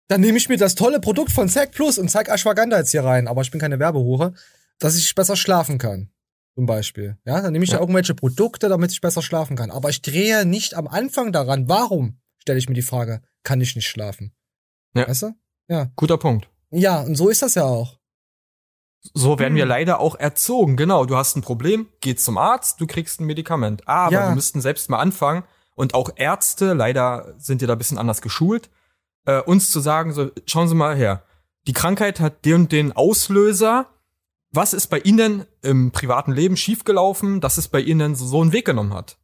Dann nehme ich mir das tolle Produkt von Zack Plus und zeig Ashwagandha jetzt hier rein, aber ich bin keine Werbehure, dass ich besser schlafen kann. Zum Beispiel. Ja, dann nehme ich ja.
Ja.
irgendwelche Produkte, damit ich besser schlafen kann. Aber ich drehe nicht am Anfang daran. Warum? Stelle ich mir die Frage, kann ich nicht schlafen?
Ja.
Weißt du? Ja.
Guter Punkt.
Ja, und so ist das ja auch.
So werden wir
Hm.
leider auch erzogen. Genau, du hast ein Problem, geh zum Arzt, du kriegst ein Medikament. Aber
Ja.
wir müssten selbst mal anfangen und auch Ärzte, leider sind ja da ein bisschen anders geschult, äh, uns zu sagen, so, schauen Sie mal her, die Krankheit hat den und den Auslöser. Was ist bei Ihnen im privaten Leben schiefgelaufen, dass es bei Ihnen so, so einen Weg genommen hat?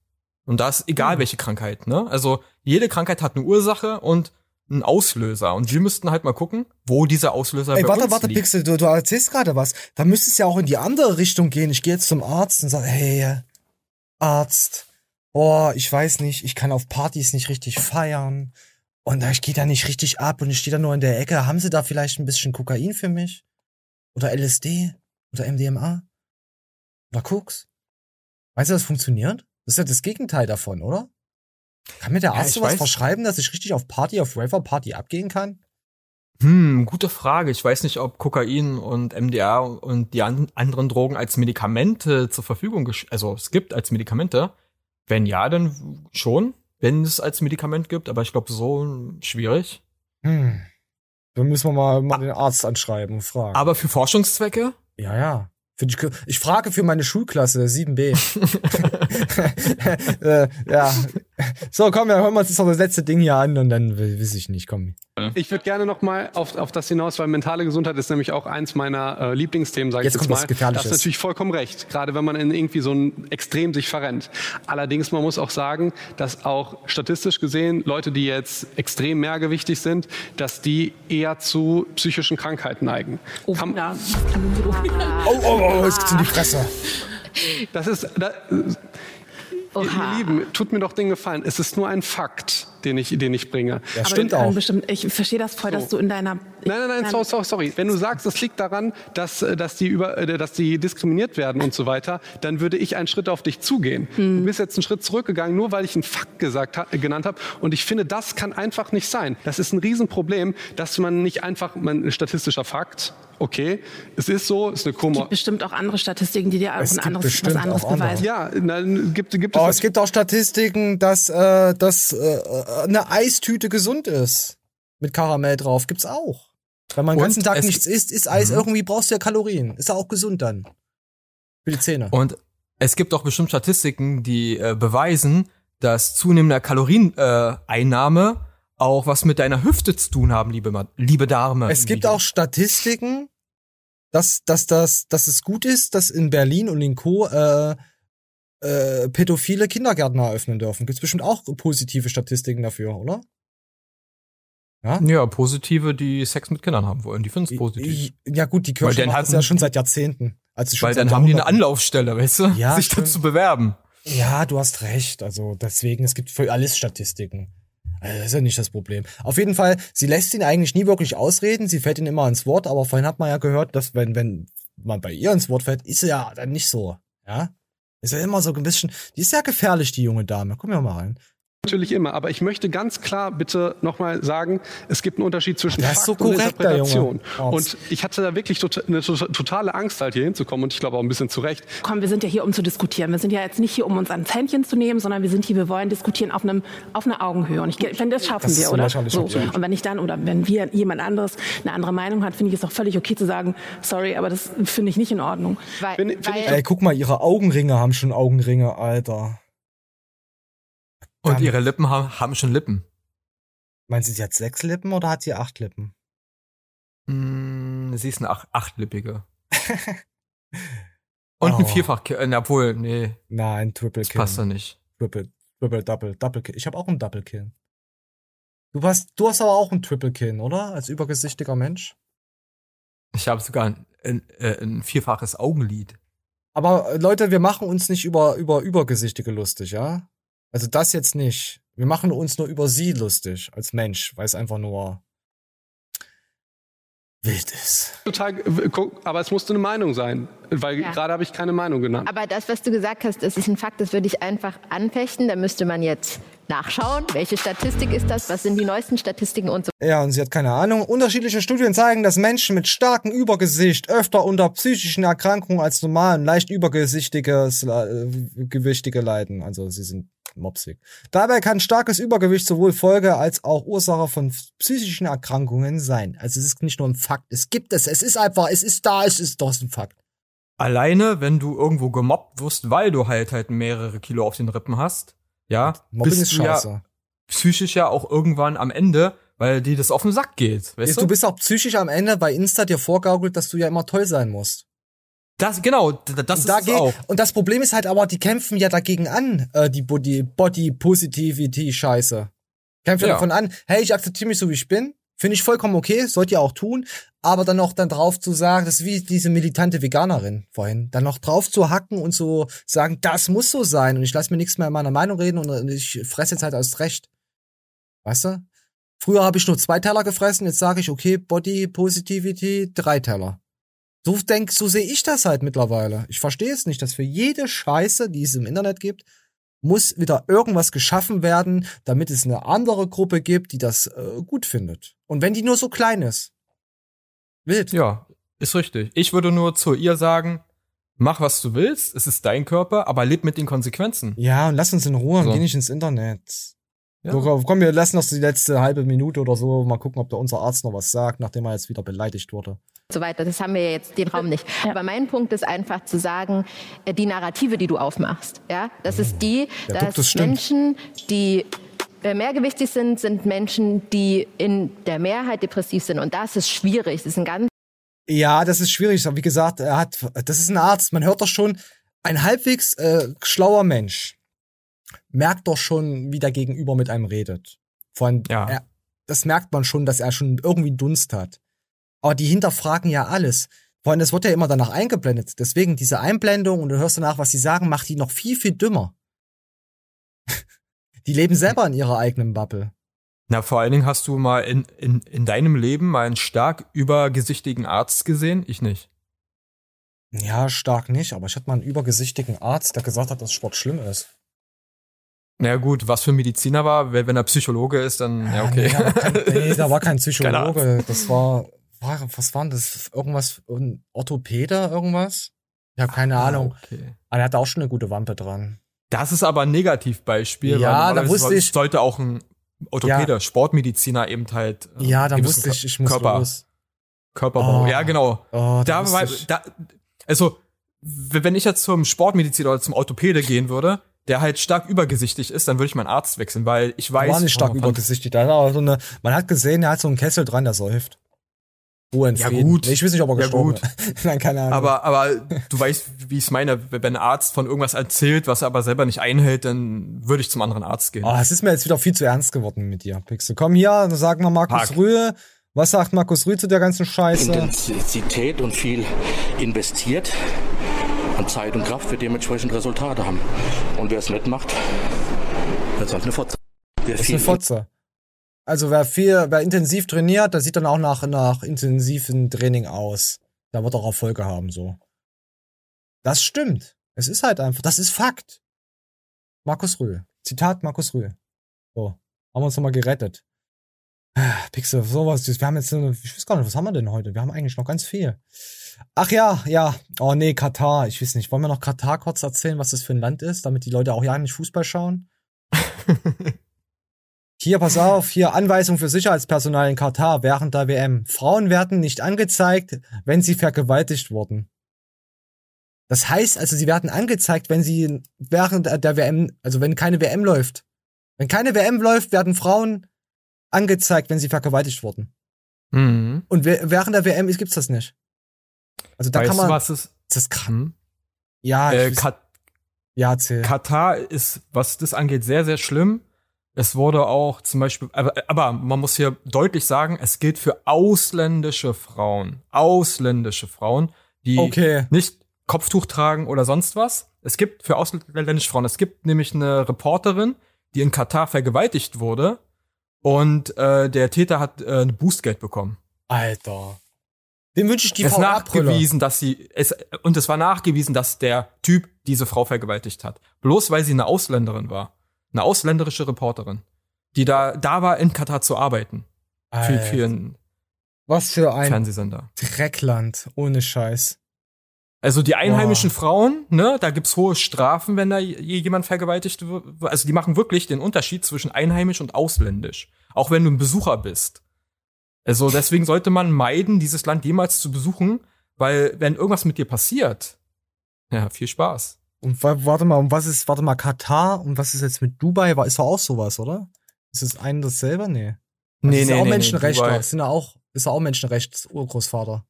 Und da ist
Hm.
egal, welche Krankheit, ne? Also jede Krankheit hat eine Ursache und einen Auslöser. Und wir müssten halt mal gucken, wo dieser Auslöser
Ey,
bei
warte,
uns
warte,
liegt.
Pixel, du, du erzählst gerade was. Da müsste es ja auch in die andere Richtung gehen. Ich gehe jetzt zum Arzt und sage, hey, Arzt, boah, ich weiß nicht, ich kann auf Partys nicht richtig feiern. Und ich gehe da nicht richtig ab und ich stehe da nur in der Ecke. Haben Sie da vielleicht ein bisschen Kokain für mich? Oder LSD? Oder MDMA? Oder Koks? Weißt du, das funktioniert? Das ist ja das Gegenteil davon, oder? Kann mir der
Ja,
Arzt
ich
sowas
weiß.
verschreiben, dass ich richtig auf Party, auf Raver-Party abgehen kann?
Hm, gute Frage. Ich weiß nicht, ob Kokain und MDA und die an anderen Drogen als Medikamente zur Verfügung, also es gibt als Medikamente. Wenn ja, dann schon, wenn es als Medikament gibt, aber ich glaube, so schwierig.
Hm. Dann müssen wir mal, mal den Arzt anschreiben und fragen.
Aber für Forschungszwecke?
Ja, ja. Ich, ich frage für meine Schulklasse 7b. äh, ja. So, komm, wir hören uns jetzt noch das letzte Ding hier an und dann weiß ich nicht, komm.
Ich würde gerne noch mal auf, auf das hinaus, weil mentale Gesundheit ist nämlich auch eins meiner äh, Lieblingsthemen, sage ich
Jetzt
mal.
was Gefährliches.
Das ist natürlich vollkommen recht, gerade wenn man in irgendwie so ein Extrem sich verrennt. Allerdings, man muss auch sagen, dass auch statistisch gesehen Leute, die jetzt extrem mehrgewichtig sind, dass die eher zu psychischen Krankheiten neigen.
Oh,
Kann,
das so-
Oh, oh, oh, es geht's in die Fresse.
Das ist, da, ihr, ihr Lieben, tut mir doch den Gefallen. Es ist nur ein Fakt, den ich, den ich bringe.
Ja, stimmt
dann
auch.
Bestimmt, ich verstehe das voll, dass du in deiner.
Nein, nein, nein, sorry, sorry, sorry. Wenn du sagst, es liegt daran, dass, äh, dass, die über, äh, dass die diskriminiert werden und so weiter, dann würde ich einen Schritt auf dich zugehen. Du bist jetzt einen Schritt zurückgegangen, nur weil ich einen Fakt gesagt, genannt habe. Und ich finde, das kann einfach nicht sein. Das ist ein Riesenproblem, dass man nicht einfach, man, ein statistischer Fakt, okay, es ist so, es ist eine Komor.
Bestimmt auch andere Statistiken, die dir
Es
ein
gibt
anderes, was anderes beweisen.
Ja, na, gibt, gibt
Oh,
es.
es gibt auch Statistiken, dass, äh, dass äh, eine Eistüte gesund ist. Mit Karamell drauf. Gibt's auch. Wenn man den ganzen Tag nichts isst, ist Eis
Mhm.
irgendwie, brauchst du ja Kalorien. Ist ja auch gesund dann. Für die Zähne.
Und es gibt auch bestimmt Statistiken, die äh, beweisen, dass zunehmende Kalorieneinnahme äh, auch was mit deiner Hüfte zu tun haben, liebe, liebe Dame.
Es gibt auch Statistiken, dass, dass, dass, dass es gut ist, dass in Berlin und in Co. Äh, äh, pädophile Kindergärten eröffnen dürfen. Gibt's bestimmt auch positive Statistiken dafür, oder? Ja?
Ja, positive, die Sex mit Kindern haben wollen. Die finden es positiv.
Ja gut, die Kirche macht
hat-
das ja schon seit Jahrzehnten. Also schon
Weil dann haben die eine. Anlaufstelle, weißt du?
Ja,
sich
stimmt.
dazu bewerben.
Ja, du hast recht. Also deswegen, es gibt für alles Statistiken. Also, das ist ja nicht das Problem. Auf jeden Fall, sie lässt ihn eigentlich nie wirklich ausreden. Sie fällt ihn immer ins Wort. Aber vorhin hat man ja gehört, dass wenn, wenn man bei ihr ins Wort fällt, ist sie ja dann nicht so. Ja? Ist ja immer so ein bisschen, die ist ja gefährlich, die junge Dame. Gucken wir mal rein.
Natürlich immer, aber ich möchte ganz klar bitte nochmal sagen, es gibt einen Unterschied zwischen Fakt
so
und
korrekt, der
Interpretation. Und ich hatte da wirklich tota- eine to- totale Angst, halt hier hinzukommen und ich glaube auch ein bisschen zu Recht.
Komm, wir sind ja hier, um zu diskutieren. Wir sind ja jetzt nicht hier, um uns ans Händchen zu nehmen, sondern wir sind hier, wir wollen diskutieren auf einem, auf einer Augenhöhe. Und ich finde, das schaffen
Das ist
wir,
so
oder? So. Und wenn ich dann, oder wenn wir jemand anderes eine andere Meinung hat, finde ich es auch völlig okay zu sagen, sorry, aber das finde ich nicht in Ordnung.
Weil,
Ey, guck mal, ihre Augenringe haben schon Augenringe, Alter.
Und ihre Lippen haben, haben schon Lippen.
Meinst du, sie hat sechs Lippen oder hat sie acht Lippen?
Mm, sie ist eine ach achtlippige. Und ein
Oh.
Vierfach, äh, obwohl, nee.
Nein, Triple
Das
Kill.
passt da nicht.
Triple, Triple, Double, Double Kill. Ich habe auch einen Double Kill. Du hast, du hast aber auch einen Triple Kill, oder? Als übergesichtiger Mensch.
Ich habe sogar ein, ein, äh, ein vierfaches Augenlid.
Aber äh, Leute, wir machen uns nicht über, über Übergesichtige lustig, ja? Also das jetzt nicht. Wir machen uns nur über sie lustig als Mensch, weil es einfach nur wild ist.
Total, guck, aber es musste eine Meinung sein, weil
Ja.
gerade habe ich keine Meinung genannt.
Aber das, was du gesagt hast, das ist ein Fakt, das würde ich einfach anfechten. Da müsste man jetzt nachschauen, welche Statistik ist das, was sind die neuesten Statistiken und so.
Ja, und sie hat keine Ahnung. Unterschiedliche Studien zeigen, dass Menschen mit starkem Übergesicht öfter unter psychischen Erkrankungen als normal und leicht übergesichtiges äh, Gewichtige leiden. Also sie sind mopsig. Dabei kann starkes Übergewicht sowohl Folge als auch Ursache von psychischen Erkrankungen sein. Also es ist nicht nur ein Fakt. Es gibt es. Es ist einfach, es ist da, es ist doch ein Fakt.
Alleine, wenn du irgendwo gemobbt wirst, weil du halt halt mehrere Kilo auf den Rippen hast, ja,
Mobbing
bist
ist
du
scheiße.
ja psychisch ja auch irgendwann am Ende, weil dir das auf den Sack geht, weißt
du?
du?
bist auch psychisch am Ende bei Insta dir vorgaukelt, dass du ja immer toll sein musst.
Das, genau, das
und
ist es auch.
Und das Problem ist halt aber, die kämpfen ja dagegen an, äh, die Body, Body Positivity Scheiße. Kämpfen
Ja.
davon an, hey, ich akzeptiere mich so wie ich bin. Finde ich vollkommen okay, sollt ihr auch tun. Aber dann noch dann drauf zu sagen, das ist wie diese militante Veganerin vorhin, dann noch drauf zu hacken und so sagen, das muss so sein und ich lasse mir nichts mehr in meiner Meinung reden und ich fresse jetzt halt aus Recht. Weißt du? Früher habe ich nur zwei Teller gefressen, jetzt sage ich, okay, Body Positivity, drei Teller. So denk, so sehe ich das halt mittlerweile. Ich verstehe es nicht, dass für jede Scheiße, die es im Internet gibt, muss wieder irgendwas geschaffen werden, damit es eine andere Gruppe gibt, die das äh, gut findet. Und wenn die nur so klein ist. Wild.
Ja, ist richtig. Ich würde nur zu ihr sagen, mach was du willst, es ist dein Körper, aber leb mit den Konsequenzen.
Ja, und lass uns in Ruhe und
So.
geh nicht ins Internet.
Ja.
So, komm, wir lassen noch die letzte halbe Minute oder so, mal gucken, ob da unser Arzt noch was sagt, nachdem er jetzt wieder beleidigt wurde.
So weiter. Das haben wir ja jetzt den Raum nicht. Aber mein Punkt ist einfach zu sagen, äh, die Narrative, die du aufmachst, ja, das ist die,
Ja,
dass
das.
Menschen, die äh, mehrgewichtig sind, sind Menschen, die in der Mehrheit depressiv sind. Und das ist schwierig. Das ist ein ganz
Ja, das ist schwierig. Aber Wie gesagt, er hat, das ist ein Arzt. Man hört doch schon, ein halbwegs äh, schlauer Mensch merkt doch schon, wie der Gegenüber mit einem redet. Vor allem,
Ja.
er, das merkt man schon, dass er schon irgendwie Dunst hat. Aber die hinterfragen ja alles. Vor allem, das wird ja immer danach eingeblendet. Deswegen diese Einblendung und du hörst danach, was sie sagen, macht die noch viel, viel dümmer. die leben selber in ihrer eigenen Bubble.
Na, vor allen Dingen hast du mal in, in, in deinem Leben mal einen stark übergesichtigen Arzt gesehen? Ich nicht.
Ja, stark nicht, aber ich hatte mal einen übergesichtigen Arzt, der gesagt hat, dass Sport schlimm ist.
Na ja, gut, was für ein Mediziner war, wenn, wenn er Psychologe ist, dann, ja, okay.
Nee, aber kein, nee, da war kein Psychologe. Das war, war, was war denn das? Irgendwas, ein Orthopäde, irgendwas? Ich habe keine Ahnung.
Ah, Okay.
Aber er hatte auch schon eine gute Wampe dran.
Das ist aber ein Negativbeispiel.
Ja,
weil
da wusste ich-
Sollte auch ein Orthopäde,
Ja.
Sportmediziner eben halt. äh,
Ja, da wusste ich, ich muss
Körper,
los.
Körperbau.
Oh.
Ja, genau.
Oh, da
da da, also, wenn ich jetzt zum Sportmediziner oder zum Orthopäde gehen würde, der halt stark übergesichtig ist, dann würde ich meinen Arzt wechseln, weil ich weiß.
war nicht stark
oh,
übergesichtigt. Da hat so eine, man hat gesehen, er hat so einen Kessel dran, der säuft. Ruhe in
Ja,
Frieden.
gut.
Nee, Ich weiß nicht, ob er
Ja,
gestorben
gut.
ist. Nein, keine Ahnung.
Aber, aber du weißt, wie ich es meine, wenn ein Arzt von irgendwas erzählt, was er aber selber nicht einhält, dann würde ich zum anderen Arzt gehen.
Oh, es ist mir jetzt wieder viel zu ernst geworden mit dir, Pixel. Komm hier, sag mal Markus
Park.
Rühe. Was sagt Markus Rühe zu der ganzen Scheiße?
Intensität und viel investiert an Zeit und Kraft, wird dementsprechend Resultate haben. Und wer es nicht macht, wird es halt eine Fotze. Wer
Das ist
viel
eine Fotze. Also wer viel, wer intensiv trainiert, der sieht dann auch nach, nach intensiven Training aus. Da wird auch Erfolge haben, so. Das stimmt. Es ist halt einfach, das ist Fakt. Markus Rühl. Zitat Markus Rühl. So. Haben wir uns nochmal gerettet. Pixel, sowas. Wir haben jetzt, ich weiß gar nicht, was haben wir denn heute? Wir haben eigentlich noch ganz viel. Ach ja, ja. Oh nee, Katar. Ich weiß nicht. Wollen wir noch Katar kurz erzählen, was das für ein Land ist, damit die Leute auch ja nicht Fußball schauen? Hier, pass auf, hier Anweisung für Sicherheitspersonal in Katar während der WM. Frauen werden nicht angezeigt, wenn sie vergewaltigt wurden. Das heißt also, sie werden angezeigt, wenn sie während der WM, also wenn keine WM läuft. Wenn keine WM läuft, werden Frauen angezeigt, wenn sie vergewaltigt wurden.
Mhm.
Und während der WM gibt's das nicht. Also da
weißt
kann man.
du, was es
Das ist krass.
Hm?
Ja,
Äh,
ich,
Kat
ja, erzähl.
Katar ist, was das angeht, sehr, sehr schlimm. Es wurde auch zum Beispiel, aber, aber man muss hier deutlich sagen, es gilt für ausländische Frauen. Ausländische Frauen, die
Okay.
nicht Kopftuch tragen oder sonst was. Es gibt für ausländische Frauen, es gibt nämlich eine Reporterin, die in Katar vergewaltigt wurde und äh, der Täter hat äh, ein Bußgeld bekommen.
Alter. Dem wünsche ich die
es nachgewiesen, dass sie es und es war nachgewiesen, dass der Typ diese Frau vergewaltigt hat. Bloß weil sie eine Ausländerin war, eine ausländerische Reporterin, die da da war in Katar zu arbeiten für,
Alter.
für einen
Was für ein
Fernsehsender.
Dreckland, ohne Scheiß.
Also die einheimischen
Boah.
Frauen, ne, da gibt's hohe Strafen, wenn da je- jemand vergewaltigt wird. Also die machen wirklich den Unterschied zwischen einheimisch und ausländisch, auch wenn du ein Besucher bist. Also deswegen sollte man meiden, dieses Land jemals zu besuchen, weil wenn irgendwas mit dir passiert, ja, viel Spaß.
Und wa- warte mal, und was ist, warte mal, Katar und was ist jetzt mit Dubai? War, ist doch auch sowas, oder? Ist es ein dasselbe? Nee.
Nee,
das ist
nee,
ja auch
nee,
Menschenrechtler. Das sind ja auch, ist ja auch Menschenrechts-Urgroßvater.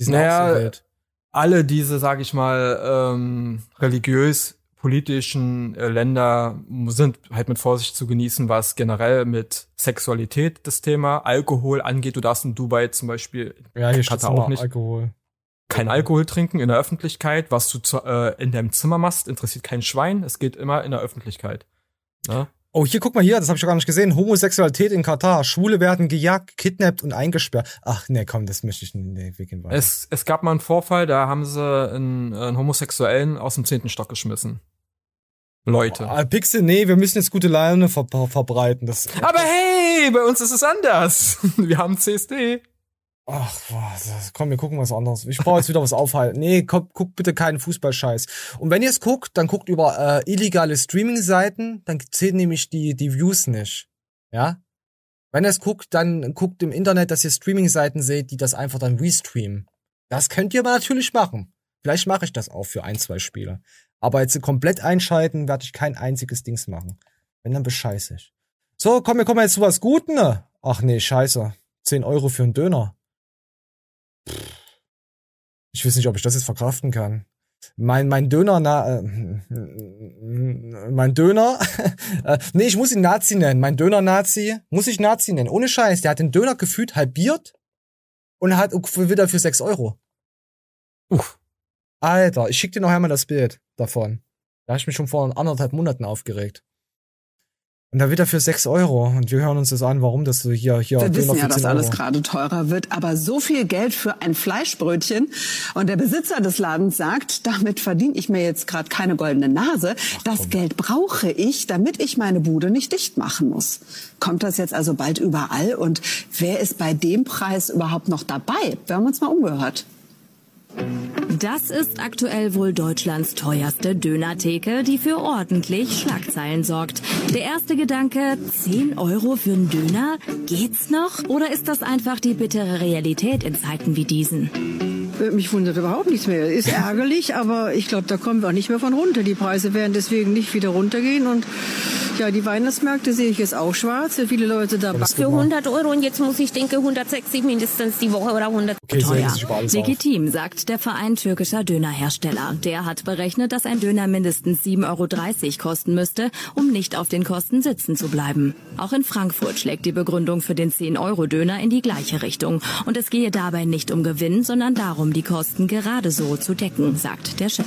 Die sind
Naja,
auch so wild.
alle diese, sag ich mal, ähm, religiös politischen äh, Länder sind halt mit Vorsicht zu genießen, was generell mit Sexualität das Thema Alkohol angeht. Du darfst in Dubai zum Beispiel
Ja, hier
Katar auch nicht
Alkohol.
Kein Alkohol trinken in der Öffentlichkeit. Was du zu, äh, in deinem Zimmer machst, interessiert kein Schwein. Es geht immer in der Öffentlichkeit. Ne?
Oh, hier, guck mal hier, das habe ich gar nicht gesehen. Homosexualität in Katar. Schwule werden gejagt, kidnappt und eingesperrt. Ach, nee, komm, das möchte ich nicht. Nee, wir gehen weiter.
Es, es gab mal einen Vorfall, da haben sie einen, einen Homosexuellen aus dem zehnten Stock geschmissen. Leute.
Ah, Pixel, nee, wir müssen jetzt gute Laune ver verbreiten. Das,
Aber hey, bei uns ist es anders. Wir haben CSD.
Ach, das, komm, wir gucken was anderes. Ich brauche jetzt wieder was aufhalten. Nee, komm, guck bitte keinen Fußballscheiß. Und wenn ihr es guckt, dann guckt über äh, illegale Streaming-Seiten, dann zählen nämlich die, die Views nicht. Ja? Wenn ihr es guckt, dann guckt im Internet, dass ihr Streaming-Seiten seht, die das einfach dann restreamen. Das könnt ihr aber natürlich machen. Vielleicht mache ich das auch für ein, zwei Spiele. Aber jetzt komplett einschalten werde ich kein einziges Dings machen. Wenn, dann bescheiße ich. So, komm, wir kommen jetzt zu was Guten. ne? Ach nee, scheiße. 10 Euro für einen Döner. Pff. Ich weiß nicht, ob ich das jetzt verkraften kann. Mein, mein Döner, na, äh, mein Döner, äh, nee, ich muss ihn Nazi nennen. Mein Döner-Nazi, muss ich Nazi nennen. Ohne Scheiß, der hat den Döner gefühlt halbiert und hat wieder für 6 Euro. Uff. Alter, ich schick dir noch einmal das Bild davon. Da habe ich mich schon vor anderthalb Monaten aufgeregt. Und da wird er für 6 Euro. Und wir hören uns das an, warum das so hier, hier.
Wir wissen ja, dass
10
alles
Euro.
gerade teurer wird, aber so viel Geld für ein Fleischbrötchen. Und der Besitzer des Ladens sagt, damit verdiene ich mir jetzt gerade keine goldene Nase. das Geld brauche ich, damit ich meine Bude nicht dicht machen muss. Kommt das jetzt also bald überall? Und wer ist bei dem Preis überhaupt noch dabei? Wir haben uns mal umgehört.
Das ist aktuell wohl Deutschlands teuerste Dönertheke, die für ordentlich Schlagzeilen sorgt. Der erste Gedanke, 10 Euro für einen Döner? Geht's noch? Oder ist das einfach die bittere Realität in Zeiten wie diesen?
Äh, Mich wundert überhaupt nichts mehr. Ist ärgerlich, aber ich glaube, da kommen wir auch nicht mehr von runter. Die Preise werden deswegen nicht wieder runtergehen. Und ja, die Weihnachtsmärkte sehe ich jetzt auch schwarz. Sind viele Leute dabei.
Für 100 Euro und jetzt muss ich denke 160 mindestens die Woche oder 100
Teuer. Legitim, sagt der Verein türkischer Dönerhersteller. Der hat berechnet, dass ein Döner mindestens 7,30 Euro kosten müsste, um nicht auf den Kosten sitzen zu bleiben. Auch in Frankfurt schlägt die Begründung für den 10-Euro-Döner in die gleiche Richtung. Und es gehe dabei nicht um Gewinn, sondern darum, die Kosten gerade so zu decken, sagt der Chef.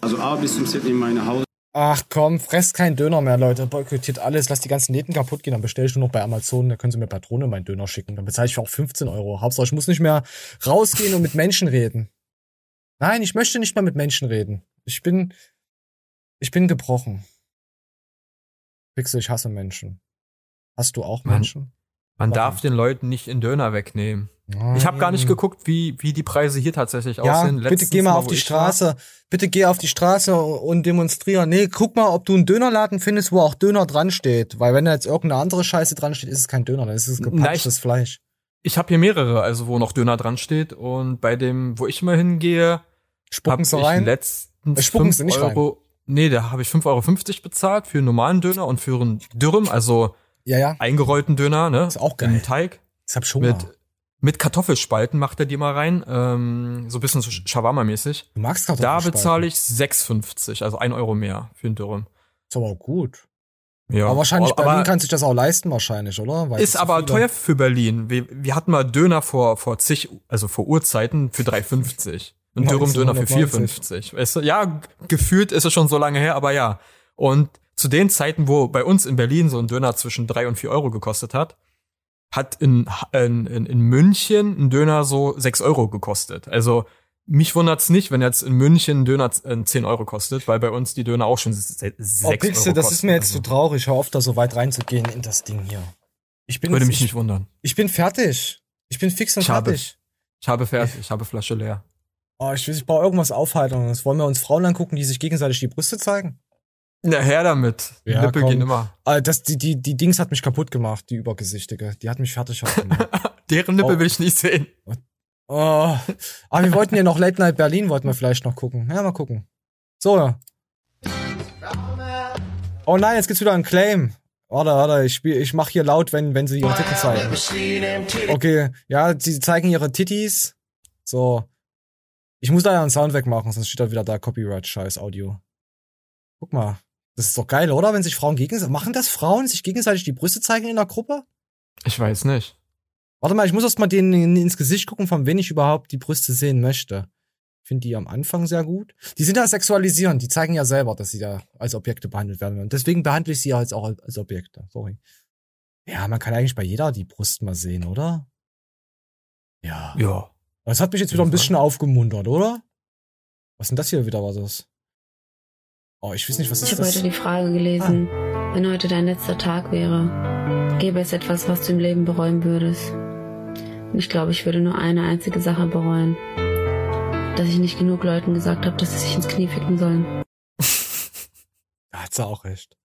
Also A bis zum Z in meine Haus.
Ach komm, fresst keinen Döner mehr, Leute. Boykottiert alles, lasst die ganzen Läden kaputt gehen. Dann bestelle ich nur noch bei Amazon, da können sie mir Patrone meinen Döner schicken. Dann bezahle ich für auch 15 Euro. Hauptsache, ich muss nicht mehr rausgehen und mit Menschen reden. Nein, ich möchte nicht mehr mit Menschen reden. Ich bin, ich bin gebrochen. Pixel, ich hasse Menschen. Hast du auch Menschen?
Man
Warum?
darf den Leuten nicht in Döner wegnehmen. Ich habe gar nicht geguckt, wie, wie die Preise hier tatsächlich
Ja,
aussehen.
bitte
Letztens
geh mal auf
wo
die
ich war-
Straße. Bitte geh auf die Straße und demonstriere. Nee, guck mal, ob du einen Dönerladen findest, wo auch Döner dran steht. Weil wenn da jetzt irgendeine andere Scheiße dran steht, ist es kein Döner, dann ist es gepanschtes Fleisch.
Ich habe hier mehrere, also wo noch Döner dran steht. Und bei dem, wo ich immer hingehe,
Spucken sie rein?
letztens
Äh, spucken sie nicht
Euro. Nee, da habe ich 5,50 Euro bezahlt für einen normalen Döner und für einen Dürrem, also
ja, ja.
eingerollten Döner, ne? Ist
auch geil.
Im Teig.
Das hab schon
mit,
mal.
mit Kartoffelspalten macht er die mal rein, ähm, so ein bisschen so Shawarma-mäßig.
Du magst
Da
Kartoffelspalten?
bezahle ich 6,50, also 1 Euro mehr für einen Dürrem.
Ist aber auch gut.
Ja,
aber wahrscheinlich
aber-
Berlin kann sich das auch leisten, wahrscheinlich, oder? Weil
ist aber teuer für Berlin. Wir, wir hatten mal Döner vor, vor zig, also vor Urzeiten für 3,50. Und Dürüm-Döner für
1990.
4,50. Weißt du? Ja, gefühlt ist es schon so lange her, aber ja. Und zu den Zeiten, wo bei uns in Berlin so ein Döner zwischen 3 und 4 Euro gekostet hat, hat in, in, in, München ein Döner so 6 Euro gekostet. Also mich wundert's nicht, wenn jetzt in München ein Döner äh, 10 Euro kostet, weil bei uns die Döner auch schon 6
Oh,
Euro
Pixel, das ist mir jetzt zu traurig. Hör auf, da so weit reinzugehen in das Ding hier. Ich bin
Würde
jetzt-
mich
ich,
nicht wundern.
Ich bin fertig. Ich bin fix und
Ich habe,
fertig.
ich habe fertig, ich habe Flasche leer.
Oh, ich, will- ich brauche irgendwas Aufheiterndes. Wollen wir uns Frauen angucken, die sich gegenseitig die Brüste zeigen?
Na, her damit. Die Nippel
komm.
gehen immer.
Ah, das, die, die, die Dings hat mich kaputt gemacht, die übergesichtige. Die hat mich fertig gemacht.
Deren Nippel
Oh.
will ich nicht sehen.
Oh. Aber wir wollten ja noch Late Night Berlin, wollten wir vielleicht noch gucken. Ja, mal gucken. So. Oh nein, jetzt gibt's wieder einen Claim. Warte, warte, ich spiel, ich mach hier laut, wenn, wenn sie ihre Titten zeigen. Okay, ja, sie zeigen ihre Titties. So. Ich muss leider einen Sound wegmachen, sonst steht da wieder da Copyright-Scheiß Audio. Guck mal. Das ist doch geil, oder? Wenn sich Frauen gegenseitig, machen das Frauen, sich gegenseitig die Brüste zeigen in der Gruppe?
Ich weiß nicht.
Warte mal, ich muss erst mal denen in- ins Gesicht gucken, von wem ich überhaupt die Brüste sehen möchte. Ich finde die am Anfang sehr gut. Die sind ja sexualisierend, die zeigen ja selber, dass sie da als Objekte behandelt werden. Und deswegen behandle ich sie ja jetzt auch als Objekte. Sorry. Ja, man kann eigentlich bei jeder die Brust mal sehen, oder? Ja.
Ja.
Das hat mich jetzt wieder ein bisschen aufgemuntert, oder? Was ist denn das hier wieder was ist? Oh, ich weiß nicht, was
Ich
ist
habe
das?
heute die Frage gelesen, wenn heute dein letzter Tag wäre, gäbe es etwas, was du im Leben bereuen würdest. Und ich glaube, ich würde nur eine einzige Sache bereuen. Dass ich nicht genug Leuten gesagt habe, dass sie sich ins Knie ficken sollen.
Da hat sie auch recht.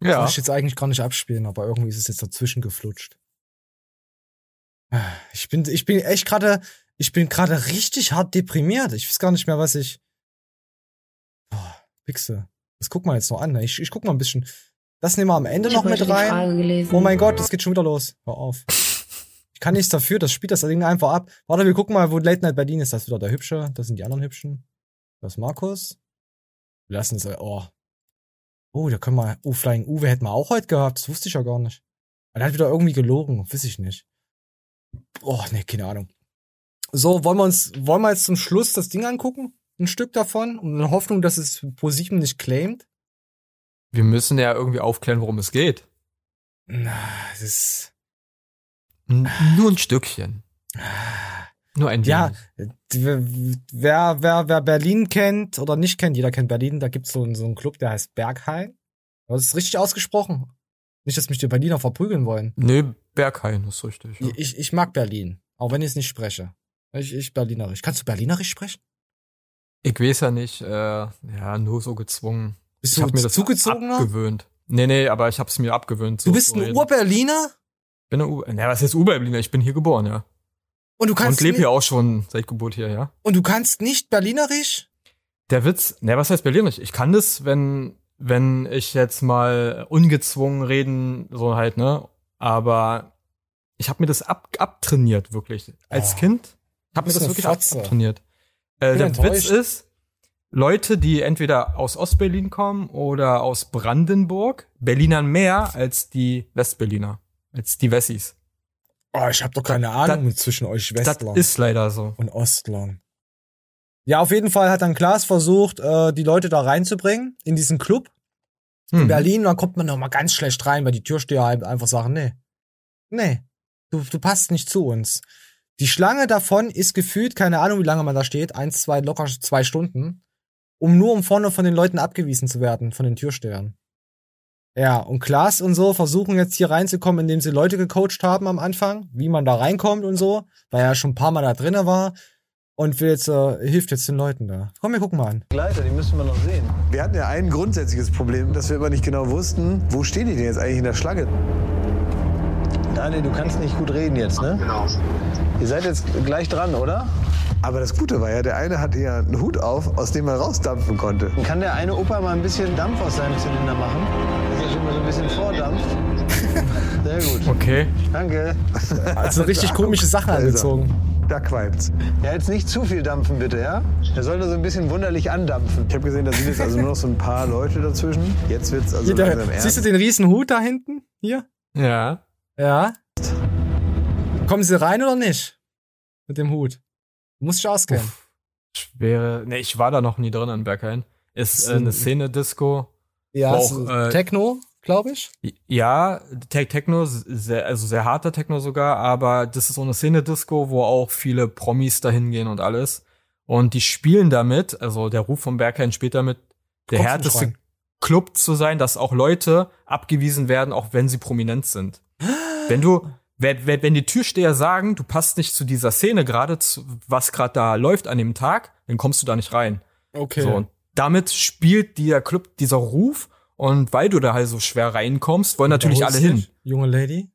Ja.
Das wollte ich jetzt eigentlich gar nicht abspielen, aber irgendwie ist es jetzt dazwischen geflutscht. Ich bin, ich bin echt gerade, Ich bin gerade richtig hart deprimiert. Ich weiß gar nicht mehr, was ich. Wichse. Das guck mal jetzt noch an. ne? Ich, ich guck mal ein bisschen. Das nehmen wir am Ende
Ich
noch mit rein. Oh mein Gott, das geht schon wieder los. Hör auf. Ich kann nichts dafür, das spielt das Ding einfach ab. Warte, wir gucken mal, wo Late Night Berlin ist. Das ist wieder der Hübsche. Das sind die anderen Hübschen. Das ist Markus. Wir lassen es. Oh. Oh, da können wir. Oh, Flying Uwe hätten wir auch heute gehabt. Das wusste ich ja gar nicht. Aber der hat wieder irgendwie gelogen. Weiß ich nicht. Oh, nee, keine Ahnung. So, wollen wir uns, wollen wir jetzt zum Schluss das Ding angucken? Ein Stück davon? Und in der Hoffnung, dass es ProSieben nicht claimt?
Wir müssen ja irgendwie aufklären, worum es geht.
Na, das ist.
N nur ein Stückchen. Nur ein
Ja, wer, wer, wer Berlin kennt oder nicht kennt, jeder kennt Berlin, da gibt's so, einen- so einen Club, der heißt Berghain. Das ist richtig ausgesprochen. Nicht, dass mich die Berliner verprügeln wollen.
Nee, Berghain ist richtig. Ja.
Ich, ich mag Berlin, auch wenn ich es nicht spreche. Ich, ich Berlinerisch. Kannst du Berlinerisch sprechen?
Ich weiß ja nicht, äh, ja, nur so gezwungen.
Bist
ich
du
hab mir das
zugezogener?
abgewöhnt. Nee, nee, aber ich hab's mir abgewöhnt. So
Du bist ein. Ur-Berliner?
bin ein Ur Na, was heißt Ur-Berliner? Ich bin hier geboren, ja.
Und du kannst
Und lebe hier auch schon seit Geburt hier, ja.
Und du kannst nicht Berlinerisch?
Der Witz, ne, was heißt Berlinerisch? Ich kann das, wenn, wenn ich jetzt mal ungezwungen reden, so halt, ne? Aber ich habe mir das ab, abtrainiert, wirklich. Als
Oh.
Kind habe mir das wirklich
Fotze.
abtrainiert. Äh, der
enttäuscht.
Witz ist, Leute, die entweder aus Ostberlin kommen oder aus Brandenburg, Berlinern mehr als die Westberliner, als die Wessis.
Oh, ich habe doch keine Ahnung zwischen euch
Das
Westlern
ist leider so.
und Ostlern. Ja, auf jeden Fall hat dann Klaas versucht, äh, die Leute da reinzubringen, in diesen Club in
Mhm.
Berlin. Und dann kommt man noch mal ganz schlecht rein, weil die Türsteher halt einfach sagen, nee, nee, du, du passt nicht zu uns. Die Schlange davon ist gefühlt, keine Ahnung, wie lange man da steht, eins, zwei, locker zwei Stunden, um nur um vorne von den Leuten abgewiesen zu werden, von den Türstehern. Ja, und Klaas und so versuchen jetzt hier reinzukommen, indem sie Leute gecoacht haben am Anfang, wie man da reinkommt und so, weil er schon ein paar Mal da drinnen war und will jetzt, äh, hilft jetzt den Leuten da. Komm, wir gucken mal an.
Gleiter, die müssen wir noch sehen. Wir hatten ja ein grundsätzliches Problem, dass wir immer nicht genau wussten, wo stehen die denn jetzt eigentlich in der Schlange? Daniel, du kannst nicht gut reden jetzt, ne? Genau. Ihr seid jetzt gleich dran, oder? Aber das Gute war ja, der eine hatte ja einen Hut auf, aus dem er rausdampfen konnte. Kann der eine Opa mal ein bisschen Dampf aus seinem Zylinder machen? Dass er schon mal so ein bisschen vordampft? Sehr gut.
Okay.
Danke.
Also richtig komische Sachen
ist er.
angezogen.
Da qualmt's. Ja, jetzt nicht zu viel dampfen, bitte, ja? Er soll nur so ein bisschen wunderlich andampfen. Ich habe gesehen, da sind jetzt also nur noch so ein paar Leute dazwischen. Jetzt wird's also
Hier,
langsam ernst.
siehst du den riesen Hut da hinten? Hier?
Ja.
Ja. Kommen sie rein oder nicht? Mit dem Hut. Muss ich auskennen.
Schwere. Ne, ich war da noch nie drin in Berghain. Ist äh, eine
ein-
Szene-Disco.
Ja,
auch, äh,
Techno, glaube ich.
Ja, Tech Techno, sehr, also sehr harter Techno sogar, aber das ist so eine Szene-Disco, wo auch viele Promis dahin gehen und alles. Und die spielen damit, also der Ruf von Berghain spielt damit, der härteste. Club zu sein, dass auch Leute abgewiesen werden, auch wenn sie prominent sind. Wenn du, wenn, wenn wenn die Türsteher sagen, du passt nicht zu dieser Szene gerade, zu- was gerade da läuft an dem Tag, dann kommst du da nicht rein.
Okay.
So, und damit spielt dieser Club, dieser Ruf. Und weil du da halt so schwer reinkommst, wollen natürlich alle hin.
Junge Lady.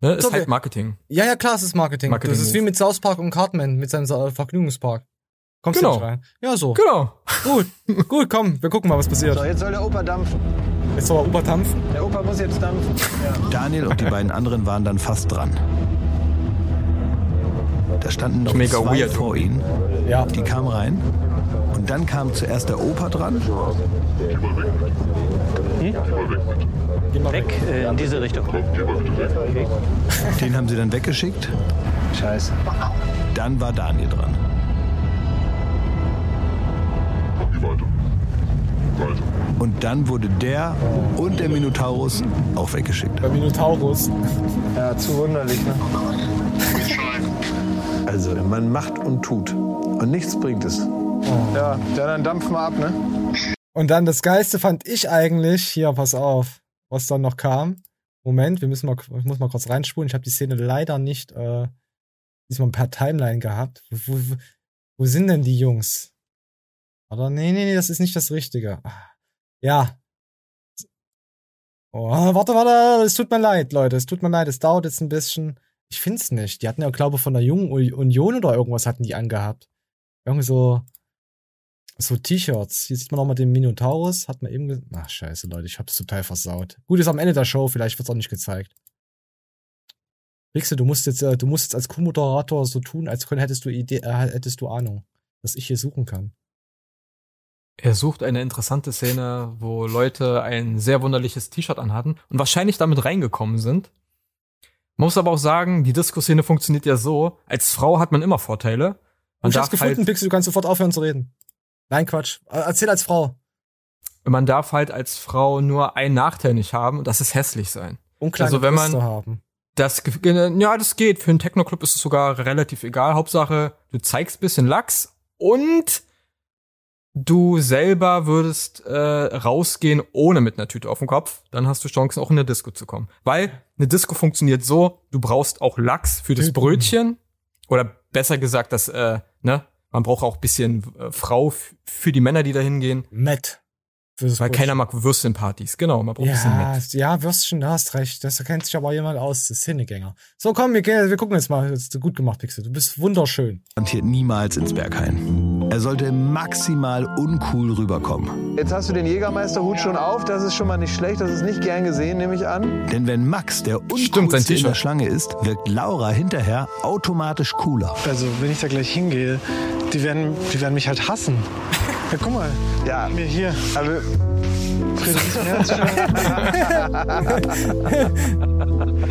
Ne? Ist
So,
halt Marketing.
Ja, ja, klar, es ist Marketing.
Marketing
das ist wie mit South Park und Cartman, mit seinem Vergnügungspark. Kommst
Genau.
du nicht rein? Ja, so.
Genau.
Gut, gut, komm, wir gucken mal, was passiert.
So, jetzt soll der Opa dampfen.
Jetzt soll er Opa dampfen?
Der Opa muss jetzt dampfen. Daniel und die beiden anderen waren dann fast dran. Da standen noch
Mega
zwei
weird.
vor ihnen.
Ja.
Die kamen rein. Und dann kam zuerst der Opa dran.
Weg,
äh, in diese Richtung. Den haben sie dann weggeschickt. Scheiße. Dann war Daniel dran. Und dann wurde der und der Minotaurus auch weggeschickt.
Der Minotaurus.
Ja, zu wunderlich, ne? Also, man macht und tut. Und nichts bringt es. Ja, dann dampf mal ab, ne?
Und dann das Geilste fand ich eigentlich, hier, pass auf, was dann noch kam. Moment, wir müssen mal, ich muss mal kurz reinspulen. Ich habe die Szene leider nicht äh, diesmal per Timeline gehabt. Wo, wo, wo sind denn die Jungs? Oder nee, nee, nee, das ist nicht das Richtige. Ah, Ja. Oh, warte, warte, es tut mir leid, Leute, es tut mir leid, es dauert jetzt ein bisschen. Ich find's nicht. Die hatten ja, glaube ich, von der Jungen Uni- Union oder irgendwas hatten die angehabt. Irgendwie so, so T-Shirts. Hier sieht man nochmal den Minotaurus. Hat man eben, ge- ach scheiße, Leute, ich hab's total versaut. Gut, ist am Ende der Show, vielleicht wird's auch nicht gezeigt. Rixel, du musst jetzt, äh, du musst jetzt als Co-Moderator so tun, als hättest du Idee, äh, hättest du Ahnung, dass ich hier suchen kann.
Er sucht eine interessante Szene, wo Leute ein sehr wunderliches T-Shirt anhatten und wahrscheinlich damit reingekommen sind. Man muss aber auch sagen, die Disco-Szene funktioniert ja so, als Frau hat man immer Vorteile. Man
ich hab's gefunden,
halt,
Pixel, du kannst sofort aufhören zu reden. Nein, Quatsch. Äh, Erzähl als Frau.
man darf halt als Frau nur einen Nachteil nicht haben und das ist hässlich sein.
Und kleine
also wenn man
Brüste haben.
das, ja, das geht. Für einen Techno-Club ist es sogar relativ egal. Hauptsache, du zeigst bisschen Lachs und du selber würdest äh, rausgehen ohne mit einer Tüte auf dem Kopf, dann hast du Chancen, auch in eine Disco zu kommen. Weil eine Disco funktioniert so, du brauchst auch Lachs für das. Brötchen. Oder besser gesagt, das, äh, ne, man braucht auch bisschen äh, Frau für die Männer, die da hingehen.
Matt.
Weil keiner mag Würstchenpartys. Genau, man braucht ein bisschen
Ja,
Matt.
ja, Würstchen, da hast recht. Das kennt sich aber jemand aus, das Szenegänger. So, komm, wir, wir gucken jetzt mal. Das ist gut gemacht, Pixel. Du bist wunderschön.
garantiert niemals ins Berghain. Er sollte maximal uncool rüberkommen.
Jetzt hast du den Jägermeisterhut schon auf, das ist schon mal nicht schlecht, das ist nicht gern gesehen, nehme ich an.
Denn wenn Max der uncoolste in der Schlange ist, wirkt Laura hinterher automatisch cooler.
Also, wenn ich da gleich hingehe, die werden, die werden mich halt hassen. Ja, guck mal.
Ja.
Mir hier.
Aber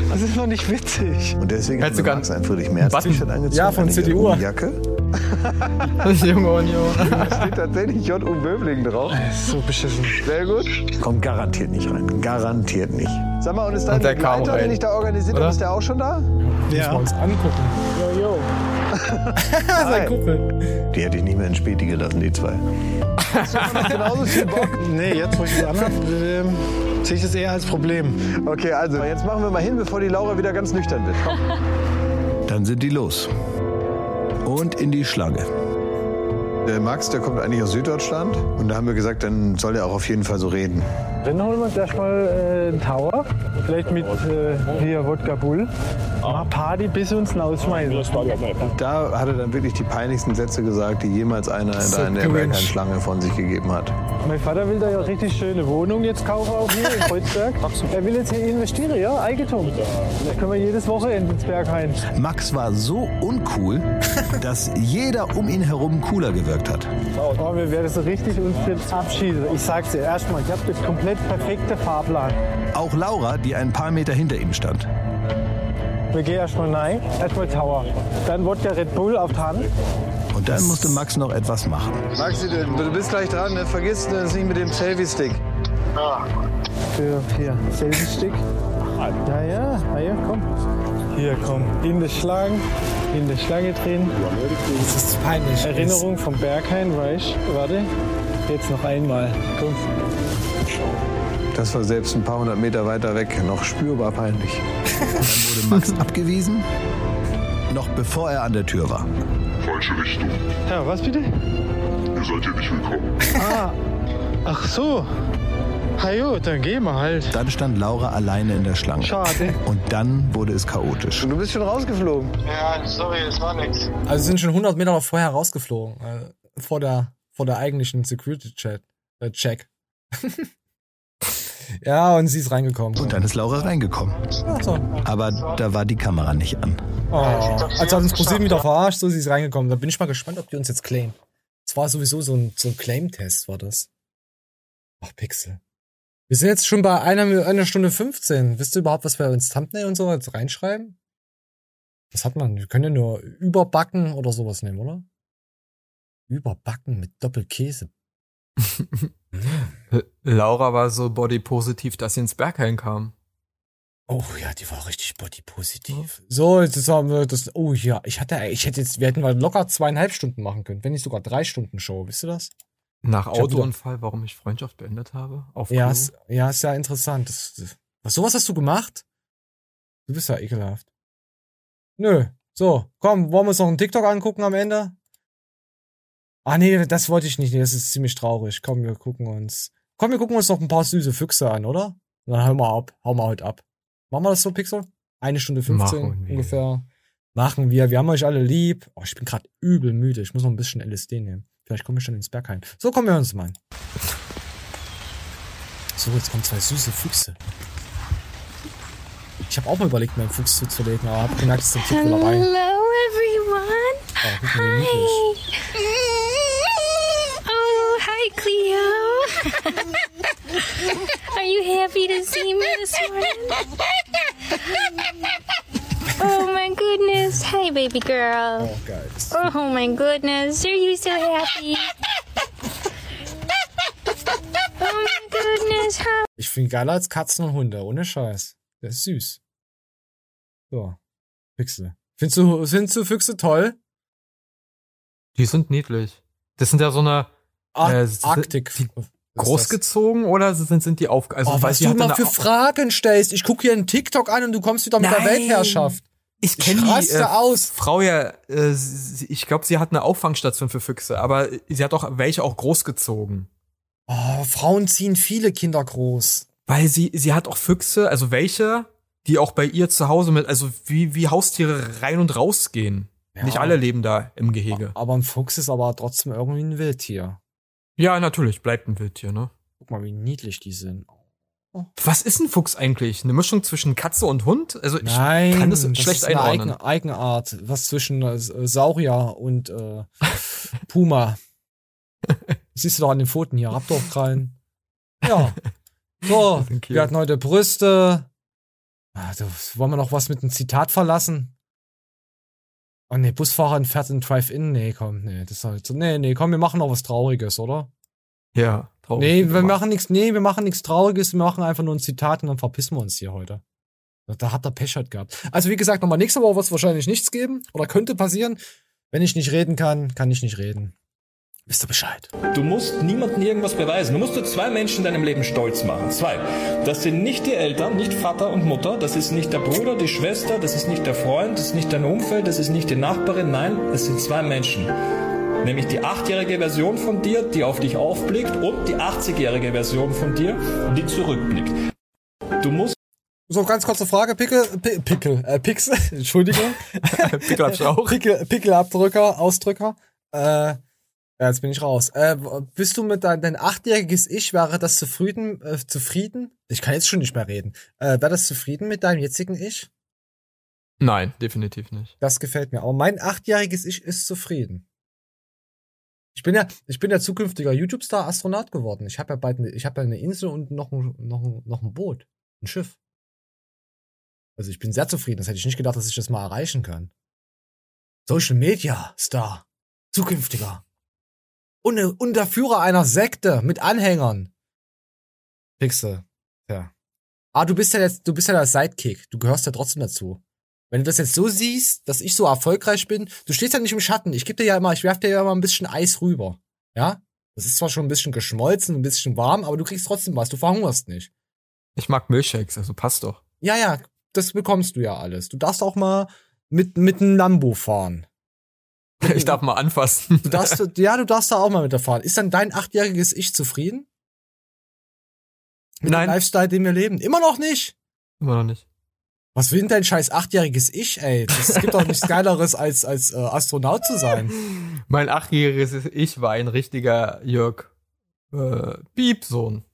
Das ist doch nicht witzig.
Und deswegen hat Max ein Friedrich Merz T-Shirt angezogen.
Ja, von CDU.
Jacke.
Junge Union.
Da steht tatsächlich J.U. Böbling drauf.
So beschissen.
Sehr gut. Kommt garantiert nicht rein. Garantiert nicht. Sag mal, und ist dein Begleiter, den ich da organisiert habe, ist der auch schon da?
Müssen wir uns angucken.
Jo, jo.
Sein Kumpel.
Die hätte ich nicht mehr in Späti gelassen, die zwei. genauso viel Bock.
Nee, jetzt, wo ich das anhab, ähm, sehe ich das eher als Problem.
Okay, also jetzt machen wir mal hin, bevor die Laura wieder ganz nüchtern wird. Komm.
Dann sind die los. Und in die Schlange.
Der Max, der kommt eigentlich aus Süddeutschland. Und da haben wir gesagt, dann soll er auch auf jeden Fall so reden.
Dann holen wir uns erstmal äh, einen Tower. Vielleicht mit äh, hier Wodka Bull. Mal Party, bis uns ihn ausschmeißen.
Da hat er dann wirklich die peinlichsten Sätze gesagt, die jemals einer
So
da in der. Bergheim-Schlange von sich gegeben hat.
Mein Vater will da ja richtig schöne Wohnung jetzt kaufen, auch hier in Kreuzberg. Er will jetzt hier investieren, ja, Eigentum. Da können wir jedes Wochenende ins Berghain.
Max war so uncool, dass jeder um ihn herum cooler gewirkt hat.
Oh, wir werden so richtig uns jetzt abschießen. Ich sag's dir erstmal, ich habe das komplett perfekte Fahrplan.
Auch Laura, die ein paar Meter hinter ihm stand.
Wir gehen erstmal rein, erstmal Tower. Dann Wodka Red Bull auf die Hand.
Und dann musste Max noch etwas machen.
Maxi, du, du bist gleich dran, ne? vergiss das nicht mit dem Selfie-Stick.
Für hier, Selfie-Stick. Ja, ja, na ja, komm. Hier, komm. In die Schlange, in die Schlange drehen.
Das ist peinlich.
Erinnerung vom Berghain, weißt Warte. Jetzt noch einmal. Komm.
Das war selbst ein paar hundert Meter weiter weg noch spürbar peinlich.
Dann wurde Max abgewiesen, noch bevor er an der Tür war.
Falsche Richtung.
Ja, was bitte?
Ihr seid hier nicht willkommen.
Ah, ach so. Ha jo, dann gehen wir halt.
Dann stand Laura alleine in der Schlange.
Schade.
Und dann wurde es chaotisch.
Du bist schon rausgeflogen.
Ja, sorry, es war nix.
Also sind schon 100 Meter noch vorher rausgeflogen. Äh, vor der, vor der eigentlichen Security-Chat. Äh, Check. ja, und sie ist reingekommen.
Und dann ist Laura reingekommen.
Ach so.
Aber da war die Kamera nicht an.
Oh, also hat uns ProSieben wieder verarscht, so sie ist reingekommen. Da bin ich mal gespannt, ob die uns jetzt claimen. Das war sowieso so ein, so ein Claim-Test, war das. Ach, Pixel. Wir sind jetzt schon bei einer, einer Stunde 15. Wisst ihr überhaupt, was wir ins Thumbnail und so jetzt reinschreiben? Was hat man? Wir können ja nur überbacken oder sowas nehmen, oder? Überbacken mit Doppelkäse.
Laura war so bodypositiv, dass sie ins Berghain kam.
Oh ja, die war richtig bodypositiv. So, jetzt haben wir das. Oh ja, ich hatte, ich hätte jetzt, wir hätten mal locker zweieinhalb Stunden machen können, wenn nicht sogar drei Stunden Show. Wisst ihr das?
Nach
Ich
Autounfall, warum ich Freundschaft beendet habe? Auf
Ja, ist, ja, ist ja interessant. Das, das, was, sowas hast du gemacht? Du bist ja ekelhaft. Nö. So, komm, wollen wir uns noch einen TikTok angucken am Ende? Ah, nee, das wollte ich nicht. Nee, das ist ziemlich traurig. Komm, wir gucken uns. Komm, wir gucken uns noch ein paar süße Füchse an, oder? Dann hör mal ab. Hau mal heute ab. Machen wir das so, Pixel? Eine Stunde 15
Machen wir.
ungefähr. Machen wir. Wir haben euch alle lieb. Oh, ich bin gerade übel müde. Ich muss noch ein bisschen LSD nehmen. Vielleicht komme ich schon ins Bergheim. So, kommen wir uns mal. So, jetzt kommen zwei süße Füchse. Ich habe auch mal überlegt, mir einen Fuchs zuzulegen, aber habe gemerkt, es ist ein
Hello,
dabei.
everyone.
Oh.
Oh, hi, Cleo. Are you happy to see me this morning? Oh my goodness. Hi, baby girl.
Oh.
Oh my goodness. Are you so happy? Oh my goodness. How
Ich finde geiler als Katzen und Hunde, ohne Scheiß. Der ist süß. So. Füchse. Findest du, findest du Füchse toll?
Die sind niedlich. Das sind ja so eine
Ar
äh, sind
Arktik.
Großgezogen oder sind, sind die auf? Also
oh, was du mal für Fragen stellst. Ich gucke hier einen TikTok an und du kommst wieder mit der
Nein.
Weltherrschaft.
Ich kenne die äh,
aus.
Frau ja, äh, sie, ich glaube, sie hat eine Auffangstation für Füchse, aber sie hat auch welche auch großgezogen.
Oh, Frauen ziehen viele Kinder groß.
Weil sie, sie hat auch Füchse, also welche, die auch bei ihr zu Hause mit, also wie, wie Haustiere rein und raus gehen.
Ja.
Nicht alle leben da im Gehege.
Aber ein Fuchs ist aber trotzdem irgendwie ein Wildtier.
Ja, natürlich, bleibt ein Wildtier, ne?
Guck mal, wie niedlich die sind.
Was ist ein Fuchs eigentlich? Eine Mischung zwischen Katze und Hund? Also ich
Nein,
kann das,
das
schlecht
ist eine
einordnen.
eigene, Eigenart. Was zwischen äh, Saurier und äh, Puma. Siehst du doch an den Pfoten hier, Raptorkrallen. Ja. So, wir hatten heute Brüste. Ah, wollen wir noch was mit einem Zitat verlassen? Oh nee, Busfahrer fährt in Drive-In. Nee, komm, nee, das ist halt so. Nee, nee, komm, wir machen noch was Trauriges, oder?
Ja, traurig.
Nee, wir machen nichts, nee, wir machen nichts Trauriges, wir machen einfach nur ein Zitat und dann verpissen wir uns hier heute. Da hat er Pech halt gehabt. Also wie gesagt, nochmal nächste Woche wird es wahrscheinlich nichts geben oder könnte passieren. Wenn ich nicht reden kann, kann ich nicht reden. Wisst ihr Bescheid?
Du musst niemandem irgendwas beweisen. Du musst nur zwei Menschen in deinem Leben stolz machen. Zwei. Das sind nicht die Eltern, nicht Vater und Mutter. Das ist nicht der Bruder, die Schwester. Das ist nicht der Freund. Das ist nicht dein Umfeld. Das ist nicht die Nachbarin. Nein, es sind zwei Menschen. Nämlich die achtjährige Version von dir, die auf dich aufblickt und die 80-jährige Version von dir, die zurückblickt. Du musst
So, ganz kurze Frage, Pickel, Pi- Pickel, äh, Pix, Entschuldigung.
Pickel hab ich auch.
Pickel, Pickelabdrücker, Ausdrücker. Äh, ja, jetzt bin ich raus. Äh, bist du mit dein, dein achtjähriges Ich, wäre das zufrieden, äh, zufrieden? Ich kann jetzt schon nicht mehr reden. Äh, wäre das zufrieden mit deinem jetzigen Ich?
Nein, definitiv nicht.
Das gefällt mir. Aber mein achtjähriges Ich ist zufrieden. Ich bin ja, ich bin ja zukünftiger YouTube-Star Astronaut geworden. Ich habe ja bald, eine, ich habe ja eine Insel und noch ein, noch ein, noch ein Boot, ein Schiff. Also ich bin sehr zufrieden. Das hätte ich nicht gedacht, dass ich das mal erreichen kann. Social Media Star, zukünftiger und, und der Führer einer Sekte mit Anhängern. Fixe, ja. Ah, du bist ja jetzt, du bist ja der Sidekick. Du gehörst ja trotzdem dazu. Wenn du das jetzt so siehst, dass ich so erfolgreich bin, du stehst ja nicht im Schatten. Ich gebe dir ja immer, ich werf dir ja immer ein bisschen Eis rüber. Ja? Das ist zwar schon ein bisschen geschmolzen, ein bisschen warm, aber du kriegst trotzdem was. Du verhungerst nicht.
Ich mag Milchshakes, also passt doch.
Ja, ja, das bekommst du ja alles. Du darfst auch mal mit, mit einem Lambo fahren.
Ich darf mal anfassen.
Du darfst, ja, du darfst da auch mal mit der fahren. Ist dann dein achtjähriges Ich zufrieden? Mit
Nein.
dem Lifestyle, den wir leben? Immer noch nicht.
Immer noch nicht.
Was will denn dein scheiß achtjähriges Ich, ey? Es gibt doch nichts Geileres, als, als äh, Astronaut zu sein.
Mein achtjähriges Ich war ein richtiger Jörg äh, Piepsohn.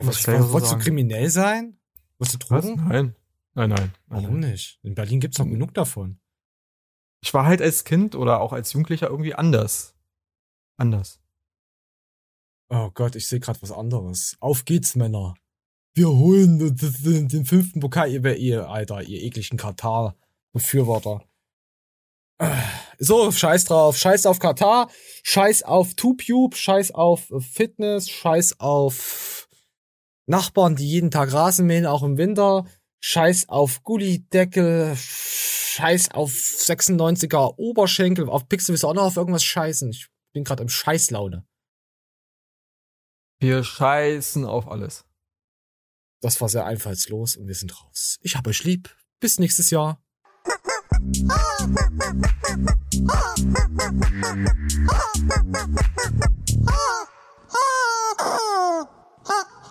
Ich gleich so
Wolltest du kriminell sein? Wolltest du
Was?
Drogen?
Nein. Nein, nein.
Warum
nein.
nicht? In Berlin gibt's doch genug davon.
Ich war halt als Kind oder auch als Jugendlicher irgendwie anders. Anders.
Oh Gott, ich sehe gerade was anderes. Auf geht's, Männer. Wir holen den, fünften Pokal, ihr, ihr, Alter, ihr ekligen Katar-Befürworter. Äh, So, scheiß drauf. Scheiß auf Katar, scheiß auf TubeTube, scheiß auf Fitness, scheiß auf Nachbarn, die jeden Tag Rasen mähen, auch im Winter. Scheiß auf Gullideckel, Scheiß auf 96er Oberschenkel, auf Pixel willst du auch noch auf irgendwas scheißen. Ich bin gerade im Scheißlaune.
Wir scheißen auf alles.
Das war sehr einfallslos und wir sind raus. Ich hab euch lieb. Bis nächstes Jahr.